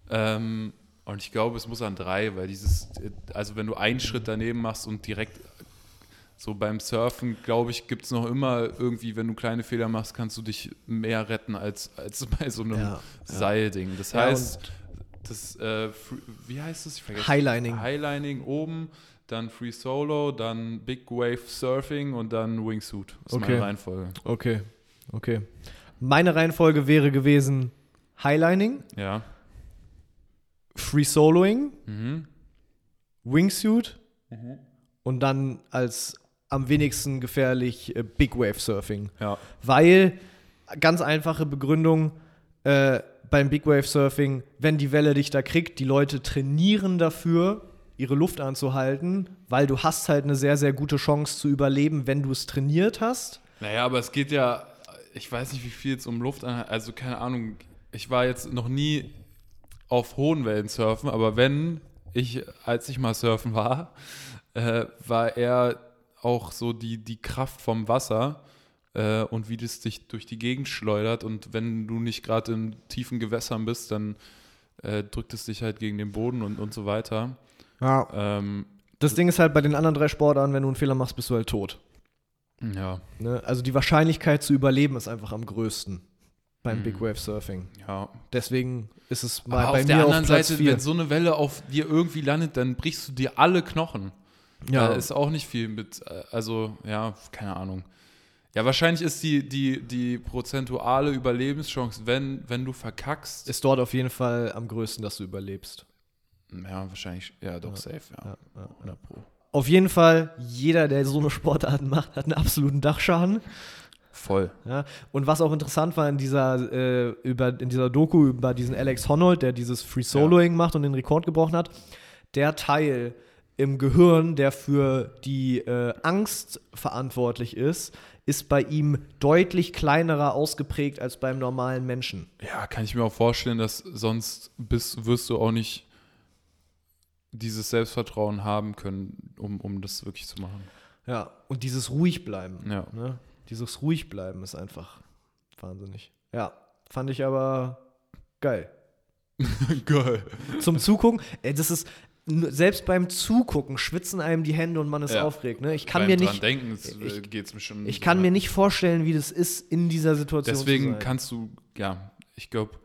Ähm, und ich glaube, es muss an drei, weil dieses, also wenn du einen Schritt daneben machst und direkt so beim Surfen, glaube ich, gibt es noch immer irgendwie, wenn du kleine Fehler machst, kannst du dich mehr retten als, als bei so einem Ja, Seilding. Das Ja, heißt, das, äh, Free- wie heißt es? Highlining. Highlining oben, dann Free Solo, dann Big Wave Surfing und dann Wingsuit. Das ist Okay. meine Reihenfolge. Okay, okay. Meine Reihenfolge wäre gewesen Highlining, Ja. Free Soloing, Mhm. Wingsuit und dann als am wenigsten gefährlich äh, Big Wave Surfing. Ja. Weil, ganz einfache Begründung, äh, beim Big Wave Surfing, wenn die Welle dich da kriegt, die Leute trainieren dafür, ihre Luft anzuhalten, weil du hast halt eine sehr, sehr gute Chance zu überleben, wenn du es trainiert hast. Naja, aber es geht ja, ich weiß nicht, wie viel jetzt um Luft, also keine Ahnung, ich war jetzt noch nie auf hohen Wellen surfen, aber wenn ich, als ich mal surfen war, äh, war eher auch so die, die Kraft vom Wasser äh, und wie das dich durch die Gegend schleudert und wenn du nicht gerade in tiefen Gewässern bist, dann äh, drückt es dich halt gegen den Boden und, und so weiter. Ja. Ähm, Das Ding ist halt bei den anderen drei Sportarten, wenn du einen Fehler machst, bist du halt tot. ja, Ne? Also die Wahrscheinlichkeit zu überleben ist einfach am größten beim Mhm. Big Wave Surfing. ja, Deswegen ist es bei, Aber bei auf mir der anderen auf Platz Seite, 4. wenn so eine Welle auf dir irgendwie landet, dann brichst du dir alle Knochen. Ja. Da ist auch nicht viel mit, äh, also ja, keine Ahnung. Ja, wahrscheinlich ist die, die, die prozentuale Überlebenschance, wenn, wenn du verkackst, ist dort auf jeden Fall am größten, dass du überlebst. ja, wahrscheinlich, ja, doch, safe, ja. Ja, ja, ja. 100 Pro. Auf jeden Fall, jeder, der so eine Sportart macht, hat einen absoluten Dachschaden. Voll. Ja, und was auch interessant war in dieser, äh, über, in dieser Doku über diesen Alex Honnold, der dieses Free Soloing macht und den Rekord gebrochen hat, der Teil im Gehirn, der für die äh, Angst verantwortlich ist, ist bei ihm deutlich kleinerer ausgeprägt als beim normalen Menschen. Ja, kann ich mir auch vorstellen, dass sonst bist, wirst du auch nicht dieses Selbstvertrauen haben können, um, um das wirklich zu machen. Ja, und dieses ruhig bleiben. Ja. Ne? Dieses ruhig bleiben ist einfach wahnsinnig. Ja, fand ich aber geil. Geil. Zum Zugucken, ey, das ist selbst beim Zugucken schwitzen einem die Hände und man ist Ja. aufgeregt. Ne? Ich kann Beim mir nicht, denken, es, ich- äh, geht's mir schon. ich kann mir nicht vorstellen, wie das ist, in dieser Situation Deswegen kannst du, ja, ich glaube,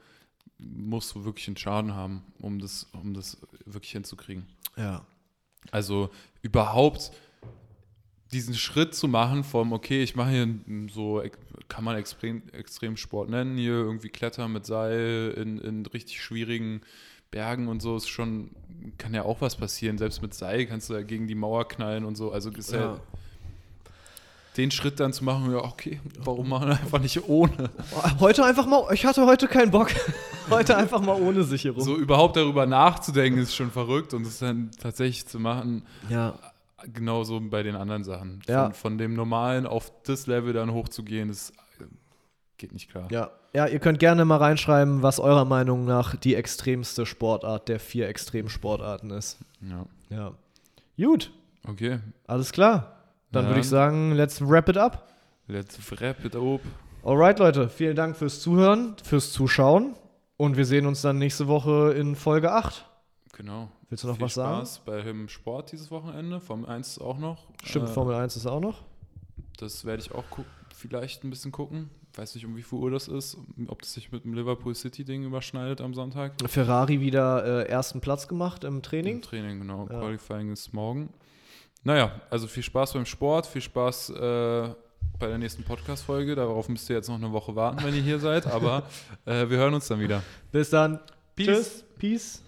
musst du wirklich einen Schaden haben, um das, um das wirklich hinzukriegen. ja. Also überhaupt diesen Schritt zu machen vom, okay, ich mache hier so, kann man extrem, Extremsport nennen, hier irgendwie Klettern mit Seil in, in richtig schwierigen Bergen und so, ist schon, kann ja auch was passieren. Selbst mit Seil kannst du ja gegen die Mauer knallen und so. Also ist ja. Ja. den Schritt dann zu machen, ja, okay, warum machen wir einfach nicht ohne? Heute einfach mal, ich hatte heute keinen Bock. heute einfach mal ohne Sicherung. So überhaupt darüber nachzudenken, ist schon verrückt und es dann tatsächlich zu machen, Ja. genauso bei den anderen Sachen. Ja. Von, von dem Normalen auf das Level dann hochzugehen, äh, geht nicht klar. Ja. ja, ihr könnt gerne mal reinschreiben, was eurer Meinung nach die extremste Sportart der vier Extremsportarten ist. Ja. Ja. Gut, Okay, alles klar. Dann Na würde ich sagen, let's wrap it up. let's wrap it up. Alright, Leute, vielen Dank fürs Zuhören, fürs Zuschauen und wir sehen uns dann nächste Woche in Folge 8. Genau. Willst du noch Viel was sagen? Spaß bei dem Sport dieses Wochenende, vom 1 auch noch. Stimmt, Äh, Formel 1 ist auch noch. Das werde ich auch vielleicht ein bisschen gucken. Weiß nicht, um wie viel Uhr das ist, ob das sich mit dem Liverpool City-Ding überschneidet am Sonntag. Ferrari wieder äh, ersten Platz gemacht im Training. Im Training, genau. Ja. Qualifying ist morgen. Naja, also viel Spaß beim Sport, viel Spaß äh, bei der nächsten Podcast-Folge. Darauf müsst ihr jetzt noch eine Woche warten, wenn ihr hier seid. Aber äh, wir hören uns dann wieder. Bis dann. Peace. Tschüss. Peace.